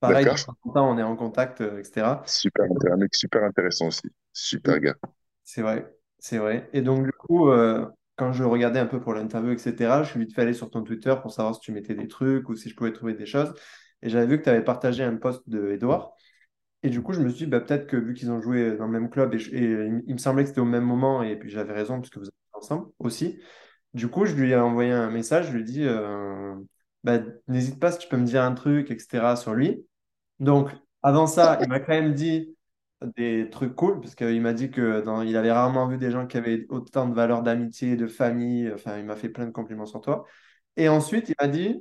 Pareil, on est en contact, euh, etc. Super, un mec super intéressant aussi. Super gars. C'est vrai, c'est vrai. Et donc, du coup, euh, quand je regardais un peu pour l'interview, etc., je suis vite fait aller sur ton Twitter pour savoir si tu mettais des trucs ou si je pouvais trouver des choses. Et j'avais vu que tu avais partagé un post de Edouard. Et du coup, je me suis dit, bah, peut-être que vu qu'ils ont joué dans le même club, et, il me semblait que c'était au même moment, et puis j'avais raison, puisque vous êtes ensemble aussi. Du coup, je lui ai envoyé un message, je lui ai dit, euh, bah, n'hésite pas si tu peux me dire un truc, etc. sur lui. Donc, avant ça, il m'a quand même dit des trucs cool, parce qu'il m'a dit que dans, il avait rarement vu des gens qui avaient autant de valeurs d'amitié, de famille. Enfin, il m'a fait plein de compliments sur toi. Et ensuite, il m'a dit,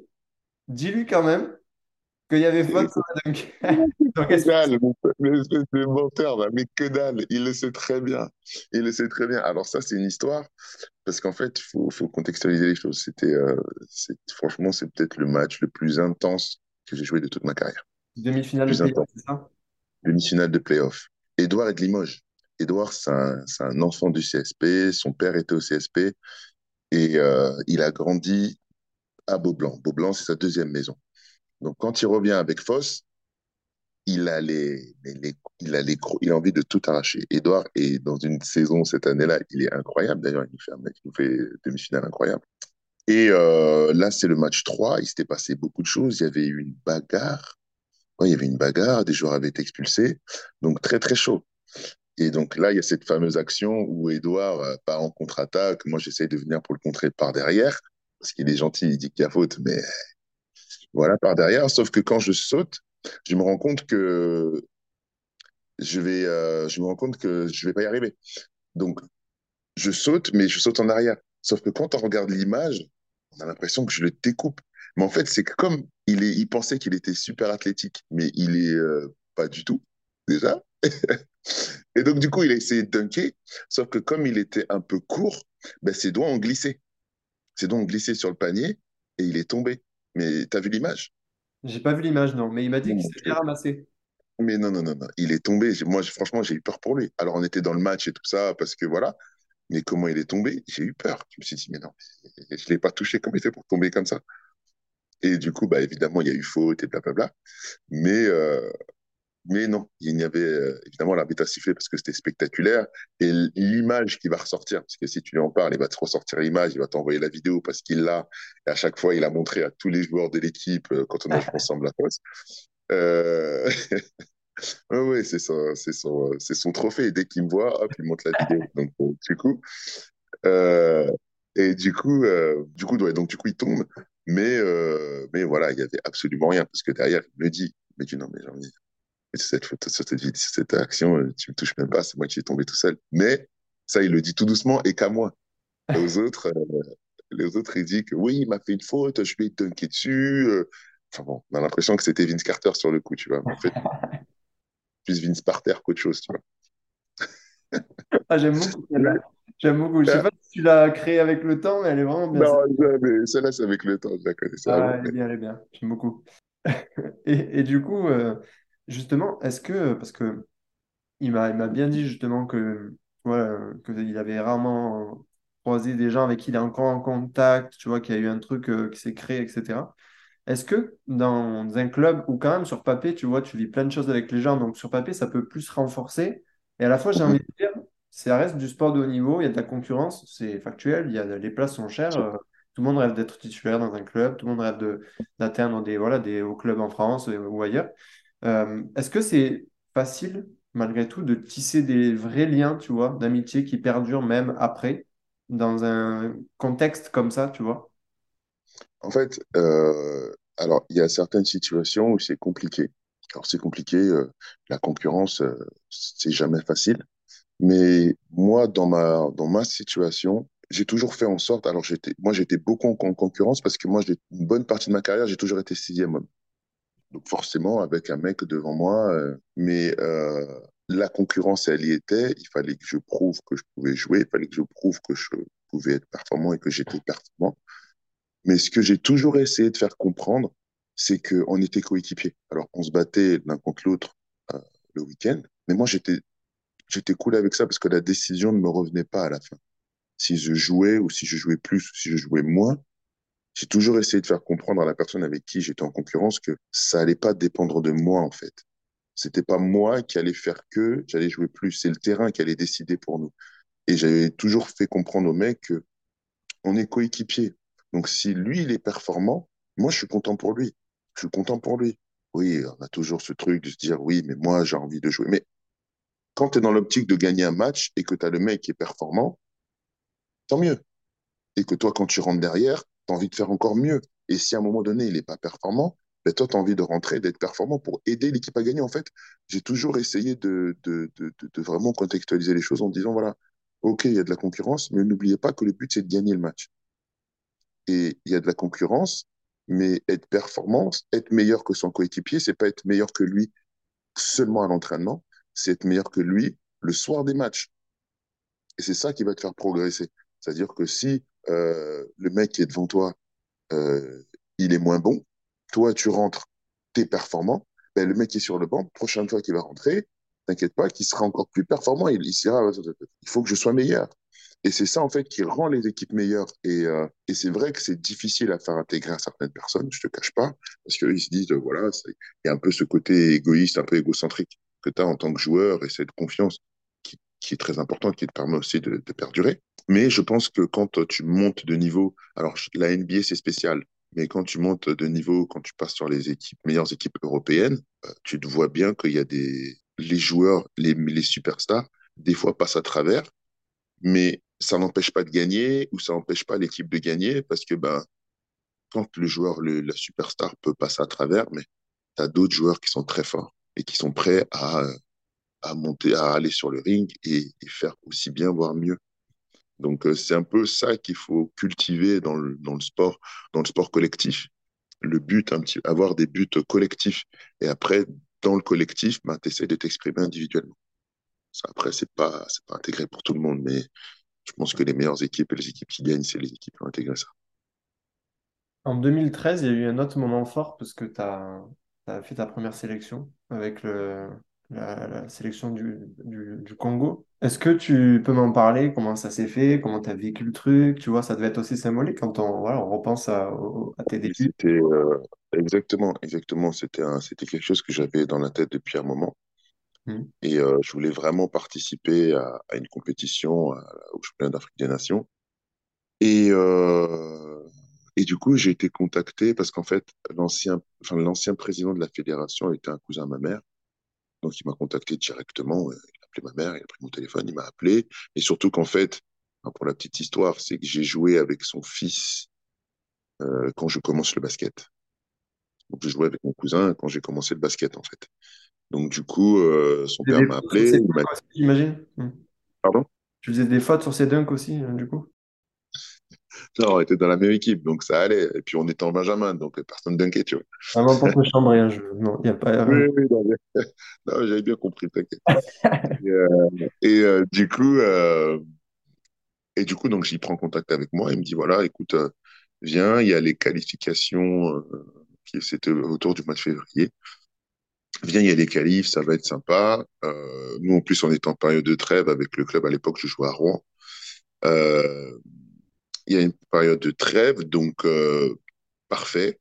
dis-lui quand même qu'il y avait faute sur la dunk. Donc, que dalle, l'espèce de menteur, mais que dalle, il le sait très bien. Il le sait très bien. Alors ça, c'est une histoire, parce qu'en fait, il faut, faut, contextualiser les choses. C'était, euh, franchement, c'est peut-être le match le plus intense que j'ai joué de toute ma carrière. Demi-finale de playoff, c'est ça? Demi-finale de playoff. Édouard est de Limoges. Édouard, c'est un, un, enfant du CSP. Son père était au CSP. Et euh, il a grandi à Beaublanc. Beaublanc, c'est sa deuxième maison. Donc, quand il revient avec Foss, il a, les, il, a les, il a envie de tout arracher. Edouard est dans une saison cette année-là, il est incroyable. D'ailleurs, il nous fait, il fait demi-finale incroyable. Et euh, là, c'est le match 3. Il s'était passé beaucoup de choses. Il y avait eu une bagarre. Il y avait une bagarre. Des joueurs avaient été expulsés. Donc, très, très chaud. Et donc là, il y a cette fameuse action où Edouard euh, part en contre-attaque. Moi, j'essaye de venir pour le contrer par derrière. Parce qu'il est gentil, il dit qu'il y a faute. Mais voilà, par derrière. Sauf que quand je saute, je me rends compte que je vais, euh, je me rends compte que je vais pas y arriver. Donc, je saute, mais je saute en arrière. Sauf que quand on regarde l'image, on a l'impression que je le découpe. Mais en fait, c'est comme il, est, il pensait qu'il était super athlétique, mais il est euh, pas du tout, déjà. et donc, du coup, il a essayé de dunker, sauf que comme il était un peu court, ben, ses doigts ont glissé. Ses doigts ont glissé sur le panier et il est tombé. Mais tu as vu l'image? J'ai pas vu l'image, non, mais il m'a dit qu'il s'est bien ramassé. Mais non, non, non, non, il est tombé. Moi, franchement, j'ai eu peur pour lui. Alors, on était dans le match et tout ça, parce que voilà. Mais comment il est tombé? J'ai eu peur. Je me suis dit, mais non, je ne l'ai pas touché. Comment il fait pour tomber comme ça Et du coup, bah, évidemment, il y a eu faute et blablabla. Mais, euh, mais non, il y avait euh, évidemment l'arbitre a sifflé parce que c'était spectaculaire. Et l'image qui va ressortir, parce que si tu lui en parles, il va te ressortir l'image, il va t'envoyer la vidéo parce qu'il l'a. Et à chaque fois, il a montré à tous les joueurs de l'équipe euh, quand on a joué ensemble à poste. Euh... oui, c'est son, son, son trophée. Dès qu'il me voit, hop, il monte la vidéo. Donc, du coup, Et du coup, du coup, donc du coup, il tombe. Mais, euh, mais voilà, il y avait absolument rien parce que derrière, il me dit, me dit non, mais j'ai envie. Cette photo, cette, cette action, euh, tu me touches même pas, c'est moi qui suis tombé tout seul. Mais ça, il le dit tout doucement et qu'à moi. Aux autres, euh, les autres, il dit que oui, il m'a fait une faute, je lui ai dunké dessus. Enfin bon, on a l'impression que c'était Vince Carter sur le coup, tu vois. En fait, plus Vince Parter qu'autre chose, tu vois. Ah, j'aime beaucoup. J'aime beaucoup. Je sais pas si tu l'as créée avec le temps, mais elle est vraiment bien. Non, mais celle-là, c'est avec le temps, je la connais. Ah, elle est bien, elle est bien. J'aime beaucoup. Et, et du coup, euh, justement, est-ce que, parce que il m'a, bien dit justement que, voilà, qu'il avait rarement croisé des gens avec qui il est encore en contact, tu vois, qu'il y a eu un truc euh, qui s'est créé, etc. Est-ce que dans un club où quand même sur papier, tu vois, tu vis plein de choses avec les gens, donc sur papier, ça peut plus renforcer, et à la fois, j'ai envie de dire, ça reste du sport de haut niveau, il y a de la concurrence, c'est factuel, il y a, les places sont chères, euh, tout le monde rêve d'être titulaire dans un club, tout le monde rêve de, d'atteindre des, voilà, des hauts clubs en France euh, ou ailleurs. Euh, est-ce que c'est facile, malgré tout, de tisser des vrais liens, tu vois, d'amitié qui perdurent même après, dans un contexte comme ça, tu vois? En fait, euh, alors, il y a certaines situations où c'est compliqué. Alors, c'est compliqué, euh, la concurrence, c'est jamais facile. Mais moi, dans ma, dans ma situation, j'ai toujours fait en sorte, alors j'étais, moi, j'étais beaucoup en concurrence parce que moi, une bonne partie de ma carrière, j'ai toujours été sixième homme. Donc, forcément, avec un mec devant moi, euh, mais euh, la concurrence, elle y était. Il fallait que je prouve que je pouvais jouer, il fallait que je prouve que je pouvais être performant et que j'étais performant. Mais ce que j'ai toujours essayé de faire comprendre, c'est qu'on était coéquipiers. Alors, on se battait l'un contre l'autre euh, le week-end, mais moi, j'étais j'étais cool avec ça parce que la décision ne me revenait pas à la fin. Si je jouais ou si je jouais plus ou si je jouais moins, j'ai toujours essayé de faire comprendre à la personne avec qui j'étais en concurrence que ça allait pas dépendre de moi, en fait. C'était pas moi qui allait faire que j'allais jouer plus. C'est le terrain qui allait décider pour nous. Et j'avais toujours fait comprendre au mec que on est coéquipiers. Donc, si lui, il est performant, moi, je suis content pour lui. Je suis content pour lui. Oui, on a toujours ce truc de se dire, oui, mais moi, j'ai envie de jouer. Mais quand tu es dans l'optique de gagner un match et que tu as le mec qui est performant, tant mieux. Et que toi, quand tu rentres derrière, tu as envie de faire encore mieux. Et si à un moment donné, il n'est pas performant, ben toi, tu as envie de rentrer, d'être performant pour aider l'équipe à gagner. En fait, j'ai toujours essayé de, de, vraiment contextualiser les choses en disant, voilà, OK, il y a de la concurrence, mais n'oubliez pas que le but, c'est de gagner le match. Et il y a de la concurrence, mais être performant, être meilleur que son coéquipier, c'est pas être meilleur que lui seulement à l'entraînement, c'est être meilleur que lui le soir des matchs. Et c'est ça qui va te faire progresser. C'est-à-dire que si euh, le mec qui est devant toi, euh, il est moins bon, toi tu rentres, t'es performant, ben, le mec qui est sur le banc, prochaine fois qu'il va rentrer, t'inquiète pas, qu'il sera encore plus performant. Il, il dira, il faut que je sois meilleur. Et c'est ça, en fait, qui rend les équipes meilleures. Et, euh, et c'est vrai que c'est difficile à faire intégrer à certaines personnes, je te cache pas, parce qu'ils se disent, voilà, il y a un peu ce côté égoïste, un peu égocentrique que tu as en tant que joueur et cette confiance qui, qui, est très importante, qui te permet aussi de, perdurer. Mais je pense que quand tu montes de niveau, alors la NBA, c'est spécial, mais quand tu montes de niveau, quand tu passes sur les équipes, meilleures équipes européennes, euh, tu te vois bien qu'il y a des, les joueurs, les, les superstars, des fois passent à travers, mais ça n'empêche pas de gagner ou ça n'empêche pas l'équipe de gagner parce que ben, quand le joueur, le, la superstar peut passer à travers, mais tu as d'autres joueurs qui sont très forts et qui sont prêts à, à monter, à aller sur le ring et, faire aussi bien, voire mieux. Donc euh, c'est un peu ça qu'il faut cultiver dans le, dans le sport, dans le sport collectif. Le but, un petit, avoir des buts collectifs. Et après, dans le collectif, ben, tu essaies de t'exprimer individuellement. Après, c'est pas, c'est pas intégré pour tout le monde, mais je pense que les meilleures équipes et les équipes qui gagnent, c'est les équipes qui ont intégré ça. En 2013, il y a eu un autre moment fort parce que tu as, fait ta première sélection avec le, la, la, sélection du, du, du Congo. Est-ce que tu peux m'en parler? Comment ça s'est fait? Comment tu as vécu le truc? Tu vois, ça devait être aussi symbolique quand on, voilà, on repense à, à tes débuts. Euh, exactement, exactement. C'était c'était quelque chose que j'avais dans la tête depuis un moment. Mmh. Et euh, je voulais vraiment participer à, à une compétition à, au championnat d'Afrique des Nations. Et, euh, et du coup, j'ai été contacté parce qu'en fait, l'ancien enfin, l'ancien président de la fédération était un cousin à ma mère. Donc, il m'a contacté directement. Il a appelé ma mère, il a pris mon téléphone, il m'a appelé. Et surtout qu'en fait, pour la petite histoire, c'est que j'ai joué avec son fils euh, quand je commence le basket. Donc, je jouais avec mon cousin quand j'ai commencé le basket, en fait. Donc, du coup, euh, son père m'a appelé. j'imagine. Hmm. Pardon? Tu faisais des fautes sur ses dunks aussi, hein, du coup? Non, on était dans la même équipe, donc ça allait. Et puis, on était en Benjamin, donc personne dunkait, tu vois. Vraiment pour te chambrer, hein, je... Non, il n'y a pas. Oui, oui, non, mais- non, j'avais bien compris, t'inquiète. Et, euh, et, euh, du coup, euh, et du coup, donc, j'y prends contact avec moi. Il me dit, voilà, écoute, viens, il y a les qualifications, qui c'était autour du mois de février. Viens, il y a les qualifs, ça va être sympa. Nous, en plus, on est en période de trêve avec le club. À l'époque, je jouais à Rouen. Euh, il y a une période de trêve, donc euh, parfait.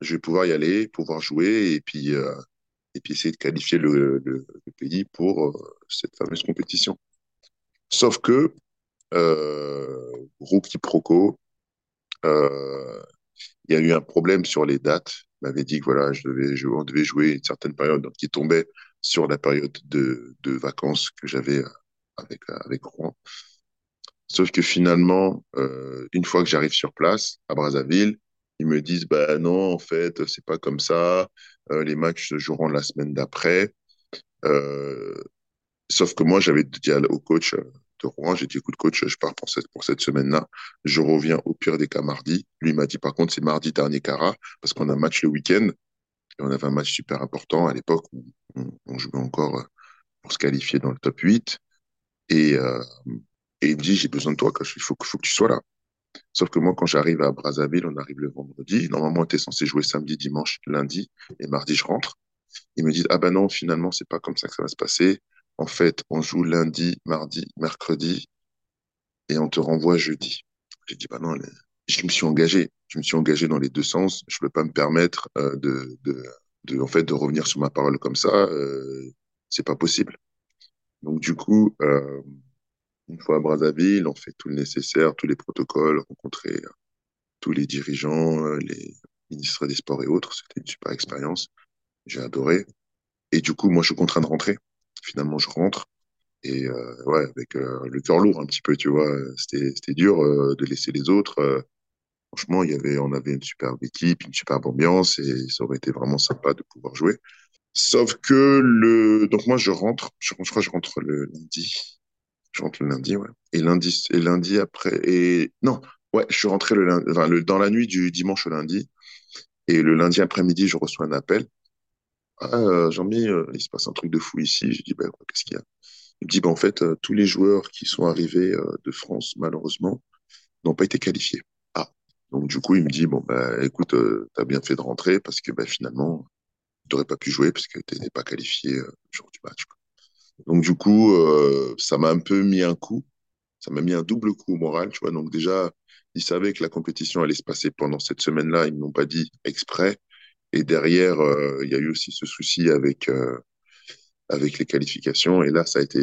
Je vais pouvoir y aller, pouvoir jouer et puis, euh, et puis essayer de qualifier le, pays pour euh, cette fameuse compétition. Sauf que, gros quiproquo, il y a eu un problème sur les dates. Il m'avait dit que voilà, je devais, je, on devait jouer une certaine période qui tombait sur la période de, de vacances que j'avais avec, avec Rouen. Sauf que finalement, euh, une fois que j'arrive sur place, à Brazzaville, ils me disent, bah non, en fait, c'est pas comme ça. Euh, les matchs se joueront la semaine d'après. Euh, sauf que moi, j'avais dit au coach de Rouen, j'ai dit, écoute, coach, je pars pour cette, pour cette semaine-là. Je reviens au pire des cas mardi. Lui m'a dit, par contre, c'est mardi dernier cara, parce qu'on a un match le week-end. Et on avait un match super important à l'époque où on, jouait encore pour se qualifier dans le top 8. Et, et il me dit, j'ai besoin de toi. Il faut, faut que tu sois là. Sauf que moi, quand j'arrive à Brazzaville, on arrive le vendredi. Normalement, tu es censé jouer samedi, dimanche, lundi. Et mardi, je rentre. Ils me disent, ah ben non, finalement, c'est pas comme ça que ça va se passer. En fait, on joue lundi, mardi, mercredi. Et on te renvoie jeudi. J'ai dit, bah non, je me suis engagé. Je me suis engagé dans les deux sens. Je peux pas me permettre euh, de, de, de, en fait, de revenir sur ma parole comme ça. Euh, c'est pas possible. Donc, du coup, euh, une fois à Brazzaville, on fait tout le nécessaire, tous les protocoles, rencontrer euh, tous les dirigeants, euh, les ministres des Sports et autres. C'était une super expérience. J'ai adoré. Et du coup, moi, je suis contraint de rentrer. Finalement, je rentre. Et euh, ouais, avec le cœur lourd un petit peu, tu vois. C'était, dur de laisser les autres. Franchement, y avait, on avait une superbe équipe, une superbe ambiance et ça aurait été vraiment sympa de pouvoir jouer. Sauf que le, donc moi, je rentre, je, je crois que je rentre le lundi. Je rentre le lundi, ouais. Et lundi, et lundi après, non, ouais, je suis rentré le dans la nuit du dimanche au lundi. Et le lundi après-midi, je reçois un appel. Ah, euh, Jean-Mi, euh, il se passe un truc de fou ici. Je dis, quoi, qu'est-ce qu'il y a? Il me dit, bah, en fait, euh, tous les joueurs qui sont arrivés de France, malheureusement, n'ont pas été qualifiés. Ah. Donc, du coup, il me dit, bon, bah, écoute, t'as bien fait de rentrer parce que, bah, finalement, t'aurais pas pu jouer parce que t'étais pas qualifié le jour du match. Donc, du coup, euh, ça m'a un peu mis un coup. Ça m'a mis un double coup au moral, tu vois. Donc, déjà, ils savaient que la compétition allait se passer pendant cette semaine-là. Ils ne m'ont pas dit exprès. Et derrière, euh, il y a eu aussi ce souci avec, euh, avec les qualifications. Et là, ça a été,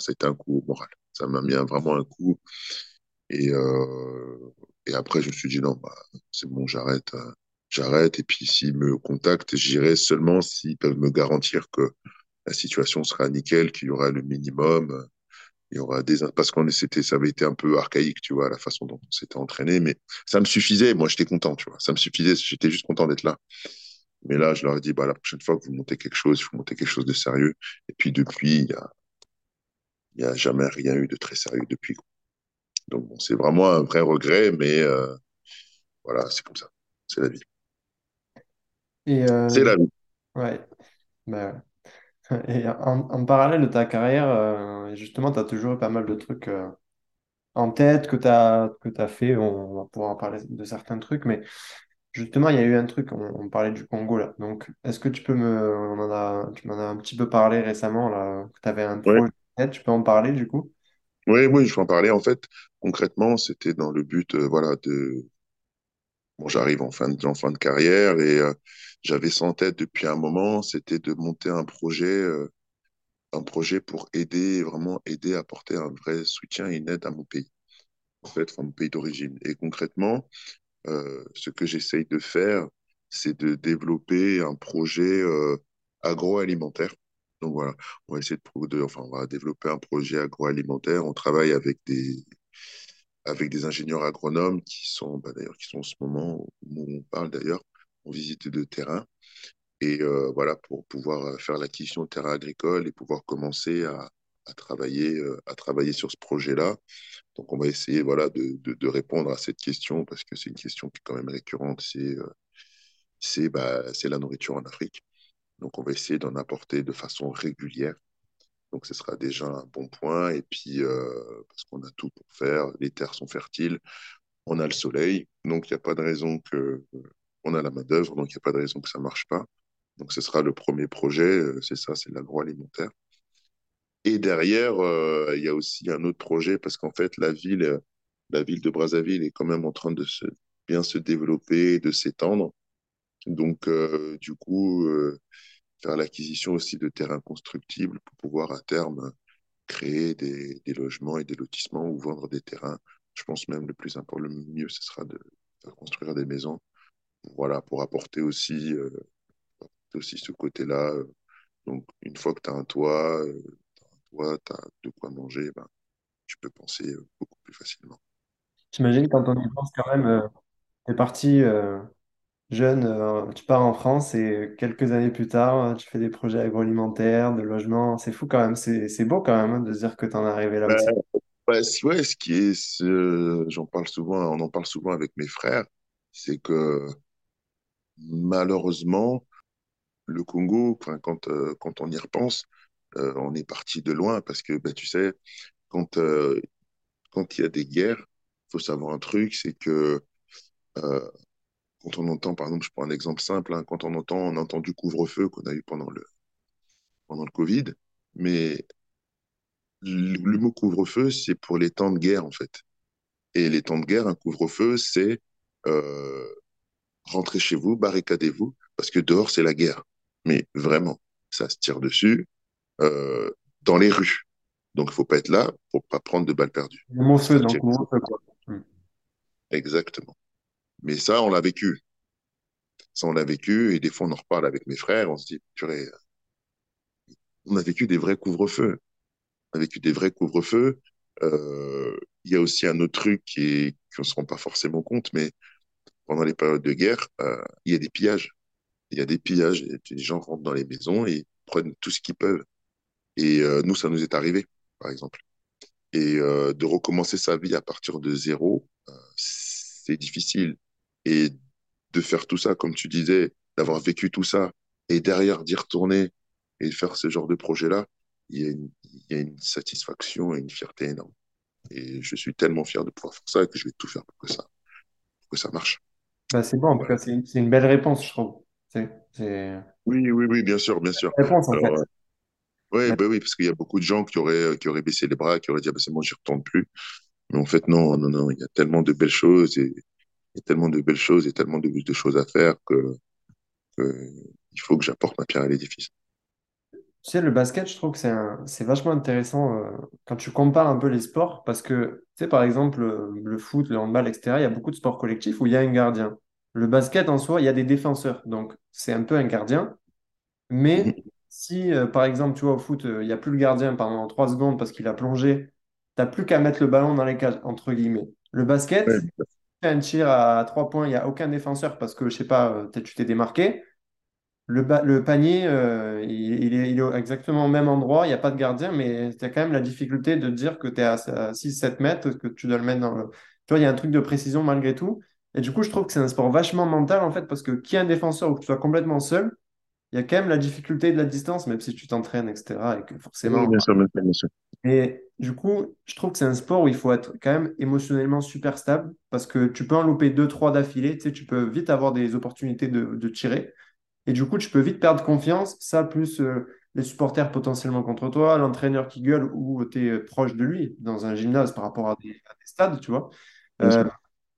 ça a été un coup au moral. Ça m'a mis un- vraiment un coup. Et, et après, je me suis dit, non, bah, c'est bon, j'arrête. j'arrête. Et puis, s'ils me contactent, j'irai seulement s'ils peuvent me garantir que la situation sera nickel, qu'il y aura le minimum. Il y aura des, parce qu'on c'était, ça avait été un peu archaïque, tu vois, la façon dont on s'était entraîné, mais ça me suffisait. Moi, j'étais content, tu vois. Ça me suffisait. J'étais juste content d'être là. Mais là, je leur ai dit, bah, la prochaine fois que vous montez quelque chose, il faut monter quelque chose de sérieux. Et puis, depuis, il y a, il y a jamais rien eu de très sérieux depuis. Donc, bon, c'est vraiment un vrai regret, mais euh, voilà, c'est comme ça. C'est la vie. Et C'est euh, la vie. ouais, bah, ouais. Et en, en parallèle de ta carrière, euh, justement, tu as toujours eu pas mal de trucs euh, en tête que tu as, que fait. On, va pouvoir en parler de certains trucs, mais justement, il y a eu un truc, on, on parlait du Congo là. Donc, est-ce que tu peux me. On en a, tu m'en as un petit peu parlé récemment, là, que tu avais un Ouais. projet en tête, tu peux en parler du coup? Oui, oui, je vais en parler. En fait, concrètement, c'était dans le but, euh, voilà, de, bon, j'arrive en fin de, en fin de carrière et euh, j'avais ça en tête depuis un moment, c'était de monter un projet, euh, un projet pour aider, vraiment aider, apporter un vrai soutien et une aide à mon pays, en fait, enfin, mon pays d'origine. Et concrètement, euh, ce que j'essaye de faire, c'est de développer un projet agroalimentaire. Donc voilà, on va essayer de, de- enfin, on va développer un projet agroalimentaire. On travaille avec des, avec des ingénieurs agronomes qui sont, bah, d'ailleurs, qui sont en ce moment, où on parle d'ailleurs, en visite de terrain. Et euh, voilà, pour pouvoir faire l'acquisition de terrain agricole et pouvoir commencer à, travailler, euh, à travailler sur ce projet-là. Donc, on va essayer voilà, de, de, répondre à cette question parce que c'est une question qui est quand même récurrente. C'est euh, c'est bah, la nourriture en Afrique. Donc, on va essayer d'en apporter de façon régulière. Donc, ce sera déjà un bon point. Et puis, euh, parce qu'on a tout pour faire, les terres sont fertiles, on a le soleil. Donc, il n'y a pas de raison que. On a la main-d'œuvre, donc il n'y a pas de raison que ça ne marche pas. Donc, ce sera le premier projet. C'est ça, c'est l'agroalimentaire. Et derrière, euh, il y a aussi un autre projet parce qu'en fait, la ville, la ville de Brazzaville est quand même en train de se, bien se développer, de s'étendre. Donc, euh, du coup, euh, faire l'acquisition aussi de terrains constructibles pour pouvoir à terme créer des, logements et des lotissements ou vendre des terrains. Je pense même le plus important, le mieux, ce sera de faire construire des maisons. Voilà, pour apporter aussi, euh, aussi ce côté-là. Donc, une fois que tu as un toit, toi, tu as de quoi manger, ben, tu peux penser euh, beaucoup plus facilement. J'imagine quand on y pense quand même, euh, tu es parti euh, jeune, euh, tu pars en France et quelques années plus tard, euh, tu fais des projets agroalimentaires, de logement. C'est fou quand même, c'est beau quand même hein, de se dire que tu en es arrivé là Ben, aussi. ouais, ce qui est, j'en parle souvent, on en parle souvent avec mes frères, c'est que malheureusement, le Congo, quand, euh, quand on y repense, on est parti de loin parce que, ben, tu sais, quand quand il y a des guerres, faut savoir un truc, c'est que quand on entend, par exemple, je prends un exemple simple, hein, quand on entend, on entend du couvre-feu qu'on a eu pendant le, pendant le Covid, mais le, le mot couvre-feu, c'est pour les temps de guerre, en fait. Et les temps de guerre, un couvre-feu, c'est euh, rentrez chez vous, barricadez-vous, parce que dehors, c'est la guerre. Mais vraiment, ça se tire dessus euh, dans les rues. Donc, il faut pas être là pour pas prendre de balles perdues. Le mot feu, Ça donc tire couvre-feu, quoi. Mm. exactement. Mais ça, on l'a vécu. Ça, on l'a vécu, et des fois, on en reparle avec mes frères, on se dit, purée, on a vécu des vrais couvre-feux. On a vécu des vrais couvre-feux. Euh, Il y a aussi un autre truc qui qu'on ne se rend pas forcément compte, mais pendant les périodes de guerre, euh, il y a des pillages. Il y a des pillages. Les gens rentrent dans les maisons et prennent tout ce qu'ils peuvent. Et euh, nous, ça nous est arrivé, par exemple. Et euh, de recommencer sa vie à partir de zéro, euh, c'est difficile. Et de faire tout ça, comme tu disais, d'avoir vécu tout ça, et derrière d'y retourner et faire ce genre de projet-là, il y a une, il y a une satisfaction et une fierté énorme. Et je suis tellement fier de pouvoir faire ça que je vais tout faire pour que ça, pour que ça marche. Bah, c'est bon, en tout Voilà. cas, c'est une, belle réponse, je trouve. Une Oui, oui, oui, bien sûr, bien sûr. réponse, en fait. Alors, euh, ouais, Ouais. bah oui, parce qu'il y a beaucoup de gens qui auraient, qui auraient baissé les bras, qui auraient dit, ah, bah, c'est bon, j'y retourne plus. Mais en fait, non, non, non, il y a tellement de belles choses et, et tellement de belles choses et tellement de, de choses à faire que, que il faut que j'apporte ma pierre à l'édifice. Tu sais, le basket, je trouve que c'est un- c'est vachement intéressant euh, quand tu compares un peu les sports parce que, tu sais, par exemple, le, le foot, le handball, etc., il y a beaucoup de sports collectifs où il y a un gardien. Le basket, en soi, il y a des défenseurs. Donc, c'est un peu un gardien. Mais Mhm. si, euh, par exemple, tu vois, au foot, euh, il n'y a plus le gardien pendant trois secondes parce qu'il a plongé, tu n'as plus qu'à mettre le ballon dans les cages, entre guillemets. Le basket, Ouais, tir à trois points, il n'y a aucun défenseur parce que, je sais pas, euh, peut-être tu t'es démarqué. Le, le panier, euh, il, il est, il est exactement au même endroit, il n'y a pas de gardien, mais tu as quand même la difficulté de dire que tu es à, six sept mètres, que tu dois le mettre dans le... Tu vois, il y a un truc de précision malgré tout. Et du coup, je trouve que c'est un sport vachement mental, en fait, parce que qui est un défenseur ou que tu sois complètement seul, il y a quand même la difficulté de la distance, même si tu t'entraînes, etc. Et que forcément. bien sûr, bien sûr, bien sûr. Et du coup, je trouve que c'est un sport où il faut être quand même émotionnellement super stable, parce que tu peux en louper deux, trois d'affilée, tu sais, tu peux vite avoir des opportunités de, de tirer. Et du coup, tu peux vite perdre confiance. Ça, plus euh, les supporters potentiellement contre toi, l'entraîneur qui gueule ou tu es proche de lui dans un gymnase par rapport à des, à des stades, tu vois. Euh,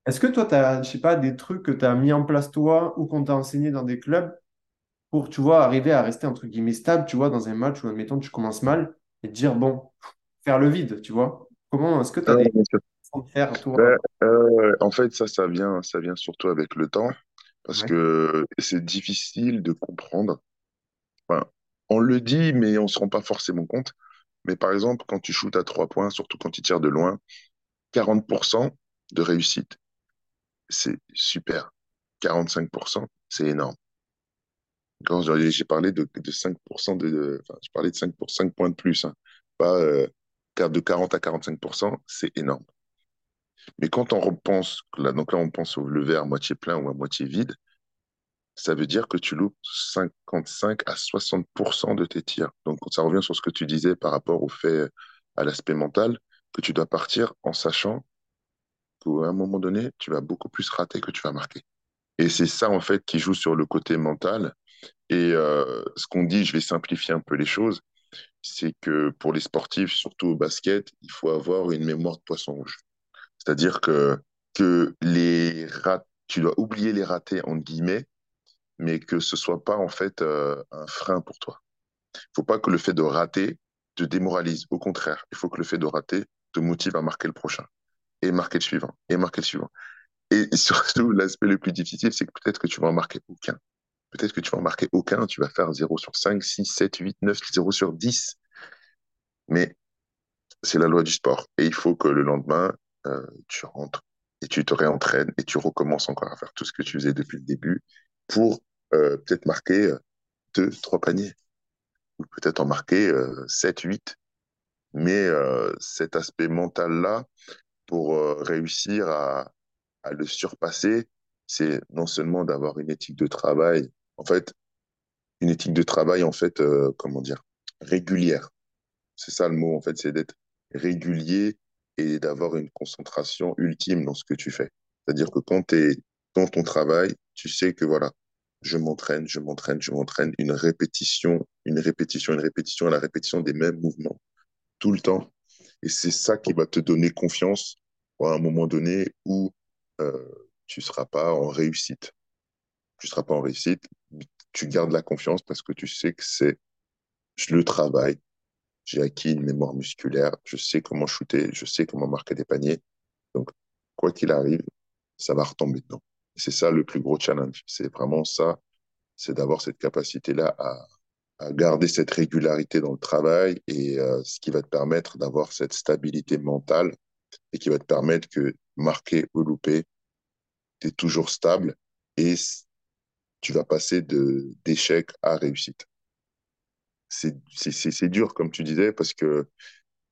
est-ce que toi, tu as, je sais pas, des trucs que tu as mis en place toi ou qu'on t'a enseigné dans des clubs pour, tu vois, arriver à rester entre guillemets stable, tu vois, dans un match où, admettons, tu commences mal et te dire, bon, faire le vide, tu vois. Comment est-ce que tu Ah, as des sûr. façons de faire, toi? Ben, euh, en fait, ça, ça vient, ça vient surtout avec le temps, parce Ouais. que c'est difficile de comprendre. Enfin, on le dit, mais on se rend pas forcément compte. Mais par exemple, quand tu shootes à trois points, surtout quand tu tires de loin, 40% de réussite, c'est super. 45%, c'est énorme. Quand j'ai parlé de, de 5% de, enfin, je parlais de 5, pour 5 points de plus, hein. pas euh, de 40 à 45%, c'est énorme. Mais quand on repense, là, donc là, on pense au le verre à moitié plein ou à moitié vide, ça veut dire que tu loupes 55 à 60% de tes tirs. Donc, ça revient sur ce que tu disais par rapport au fait, à l'aspect mental, que tu dois partir en sachant qu'à un moment donné, tu vas beaucoup plus rater que tu vas marquer. Et c'est ça, en fait, qui joue sur le côté mental. Et euh, ce qu'on dit, je vais simplifier un peu les choses, c'est que pour les sportifs, surtout au basket, il faut avoir une mémoire de poisson rouge. C'est-à-dire que, que les rat... tu dois oublier les ratés, entre guillemets, mais que ce soit pas en fait euh, un frein pour toi. Il faut pas que le fait de rater te démoralise. Au contraire, il faut que le fait de rater te motive à marquer le prochain et marquer le suivant et marquer le suivant. Et surtout, l'aspect le plus difficile, c'est que peut-être que tu vas en marquer aucun. Peut-être que tu vas en marquer aucun, tu vas faire 0 sur 5, 6, 7, 8, 9, 0 sur 10. Mais c'est la loi du sport. Et il faut que le lendemain, euh, tu rentres et tu te réentraînes et tu recommences encore à faire tout ce que tu faisais depuis le début pour euh, peut-être marquer euh, deux, trois paniers ou peut-être en marquer 7, 8. Mais cet aspect mental-là, pour réussir à, à le surpasser, c'est non seulement d'avoir une éthique de travail, en fait, une éthique de travail, en fait, comment dire, régulière. C'est ça le mot, en fait, c'est d'être régulier et d'avoir une concentration ultime dans ce que tu fais. C'est-à-dire que quand tu es dans ton travail, tu sais que voilà, je m'entraîne, je m'entraîne, je m'entraîne, une répétition, une répétition, une répétition, la répétition des mêmes mouvements tout le temps. Et c'est ça qui va te donner confiance à un moment donné où euh, tu ne seras pas en réussite. Tu ne seras pas en réussite, tu gardes la confiance parce que tu sais que c'est le travail, j'ai acquis une mémoire musculaire, je sais comment shooter, je sais comment marquer des paniers. Donc, quoi qu'il arrive, ça va retomber dedans. C'est ça le plus gros challenge. C'est vraiment ça, c'est d'avoir cette capacité-là à, à, garder cette régularité dans le travail et euh, ce qui va te permettre d'avoir cette stabilité mentale et qui va te permettre que marquer ou louper, tu es toujours stable et tu vas passer de d'échec à réussite c'est dur, comme tu disais, parce que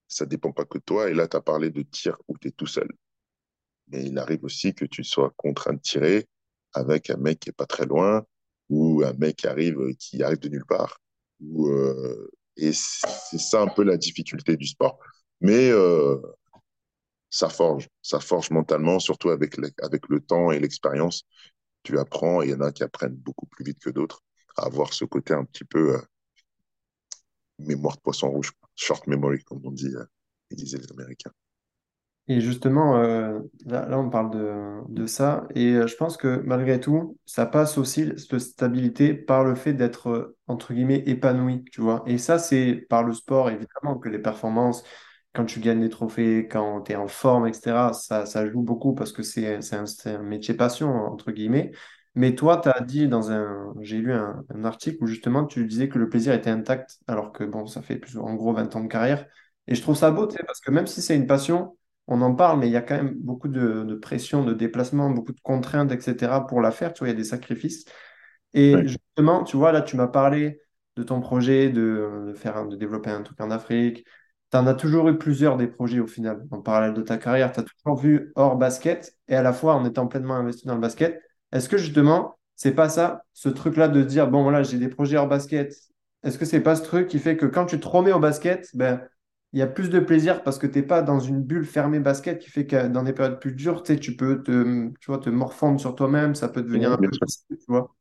ça dépend pas que de toi. Et là, tu as parlé de tir où tu es tout seul. Mais il arrive aussi que tu sois contraint de tirer avec un mec qui est pas très loin ou un mec qui arrive, qui arrive de nulle part. Euh, et c'est ça un peu la difficulté du sport. Mais euh, ça forge, ça forge mentalement, surtout avec, avec le temps et l'expérience. Tu apprends, et il y en a qui apprennent beaucoup plus vite que d'autres à avoir ce côté un petit peu euh, mémoire de poisson rouge, short memory, comme on dit, euh, disaient les Américains. Et justement, euh, là, on parle de, de ça, et je pense que malgré tout, ça passe aussi, cette stabilité, par le fait d'être, entre guillemets, épanoui, tu vois. Et ça, c'est par le sport, évidemment, que les performances, quand tu gagnes des trophées, quand tu es en forme, etc., ça, ça joue beaucoup parce que c'est un, un métier passion, entre guillemets. Mais toi, tu as dit dans un. J'ai lu un, un article où justement tu disais que le plaisir était intact, alors que bon, ça fait plus, en gros 20 ans de carrière. Et je trouve ça beau, tu sais, parce que même si c'est une passion, on en parle, mais il y a quand même beaucoup de, de pression, de déplacement, beaucoup de contraintes, etc. pour la faire. Tu vois, il y a des sacrifices. Et justement, tu vois, là, tu m'as parlé de ton projet de, de faire, de développer un truc en Afrique. Tu en as toujours eu plusieurs des projets au final, en parallèle de ta carrière. Tu as toujours vu hors basket et à la fois en étant pleinement investi dans le basket. Est-ce que justement, c'est pas ça, ce truc-là de dire, bon, voilà, j'ai des projets hors basket. Est-ce que c'est pas ce truc qui fait que quand tu te remets au basket, ben, il y a plus de plaisir parce que tu n'es pas dans une bulle fermée basket qui fait que dans des périodes plus dures, tu peux te, tu vois, te morfondre sur toi-même, ça peut devenir un peu difficile, tu vois.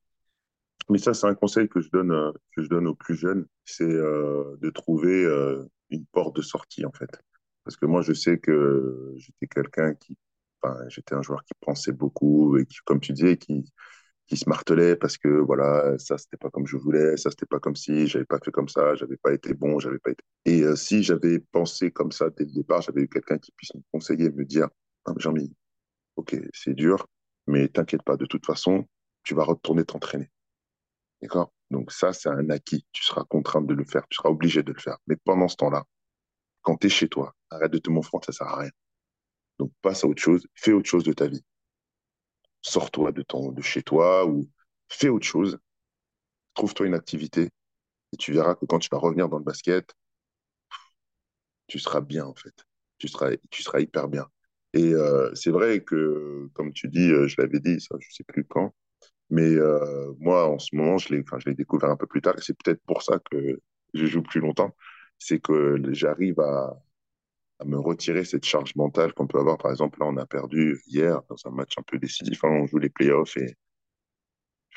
Mais ça, c'est un conseil que je donne, euh, que je donne aux plus jeunes, c'est euh, de trouver euh, une porte de sortie, en fait. Parce que moi, je sais que j'étais quelqu'un qui, enfin, j'étais un joueur qui pensait beaucoup et qui, comme tu disais, qui, qui se martelait parce que voilà, ça, c'était pas comme je voulais, ça, c'était pas comme si, j'avais pas fait comme ça, j'avais pas été bon, j'avais pas été. Et euh, si j'avais pensé comme ça dès le départ, j'avais eu quelqu'un qui puisse me conseiller, me dire, ah, Jean-Mi, ok, c'est dur, mais t'inquiète pas, de toute façon, tu vas retourner t'entraîner. D'accord? Donc ça, c'est un acquis. Tu seras contraint de le faire, tu seras obligé de le faire. Mais pendant ce temps-là, quand tu es chez toi, arrête de te morfondre, ça sert à rien. Donc passe à autre chose, fais autre chose de ta vie. Sors-toi de, ton, de chez toi ou fais autre chose. Trouve-toi une activité et tu verras que quand tu vas revenir dans le basket, tu seras bien en fait. Tu seras, tu seras hyper bien. Et euh, c'est vrai que, comme tu dis, euh, je l'avais dit, ça, je sais plus quand, mais euh, moi, en ce moment, je l'ai, je l'ai découvert un peu plus tard, et c'est peut-être pour ça que je joue plus longtemps. C'est que j'arrive à, à me retirer cette charge mentale qu'on peut avoir. Par exemple, là, on a perdu hier dans un match un peu décisif. Hein, on joue les playoffs et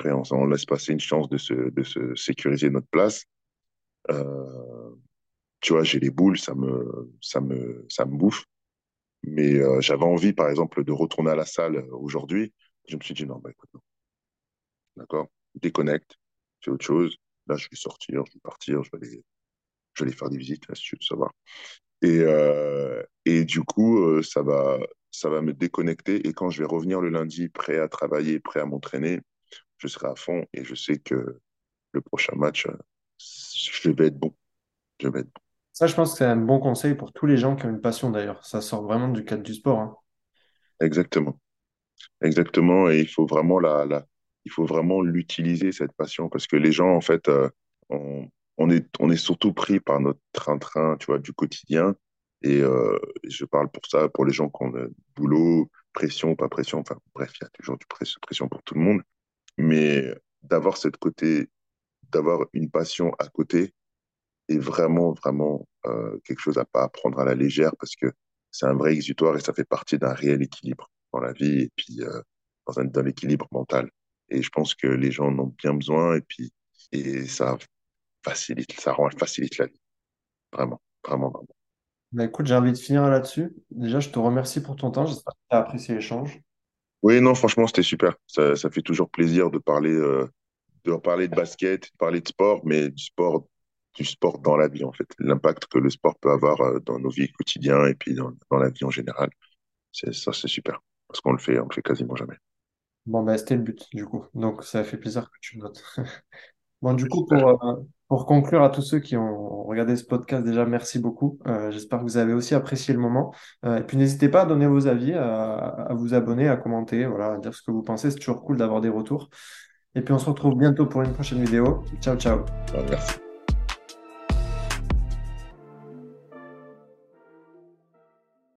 on, on laisse passer une chance de se, de se sécuriser notre place. Euh, tu vois, j'ai les boules, ça me, ça me, ça me bouffe. Mais euh, j'avais envie, par exemple, de retourner à la salle euh, aujourd'hui. Je me suis dit, non, bah écoute, non. D'accord? Déconnecte, fais autre chose. Là, je vais sortir, je vais partir, je vais aller, je vais aller faire des visites, si tu veux savoir. Et, euh, et du coup, euh, ça, va, ça va me déconnecter. Et quand je vais revenir le lundi, prêt à travailler, prêt à m'entraîner, je serai à fond et je sais que le prochain match, euh, je vais être bon. Je vais être bon. Ça, je pense que c'est un bon conseil pour tous les gens qui ont une passion d'ailleurs. Ça sort vraiment du cadre du sport. hein. Exactement. Exactement. Et il faut vraiment la, la, il faut vraiment l'utiliser, cette passion, parce que les gens, en fait, euh, on, on est, on est surtout pris par notre train-train, tu vois, du quotidien. Et euh, je parle pour ça, pour les gens qui ont le boulot, pression, pas pression, enfin, bref, il y a toujours du press- pression pour tout le monde. Mais d'avoir cette côté, d'avoir une passion à côté est vraiment, vraiment euh, quelque chose à pas prendre à la légère parce que c'est un vrai exutoire et ça fait partie d'un réel équilibre dans la vie et puis dans un, dans l'équilibre mental. Et je pense que les gens en ont bien besoin et puis et ça facilite, ça rend, facilite la vie. Vraiment, vraiment, vraiment. Bah, écoute, j'ai envie de finir là-dessus. Déjà, je te remercie pour ton temps. J'espère que tu as apprécié l'échange. Oui, non, franchement, c'était super. Ça, ça fait toujours plaisir de parler, euh, de parler de basket, de parler de sport, mais du sport, du sport dans la vie, en fait. L'impact que le sport peut avoir euh, dans nos vies quotidiennes et puis dans, dans la vie en général. C'est, ça, c'est super. Parce qu'on le fait, on le fait quasiment jamais. Bon, bah, c'était le but, du coup. Donc, ça fait plaisir que tu notes. Bon, du coup, pour, euh, pour conclure à tous ceux qui ont regardé ce podcast, déjà, merci beaucoup. Euh, j'espère que vous avez aussi apprécié le moment. Euh, et puis, n'hésitez pas à donner vos avis, à, à vous abonner, à commenter, voilà, à dire ce que vous pensez. C'est toujours cool d'avoir des retours. Et puis, on se retrouve bientôt pour une prochaine vidéo. Ciao, ciao. Euh, Merci.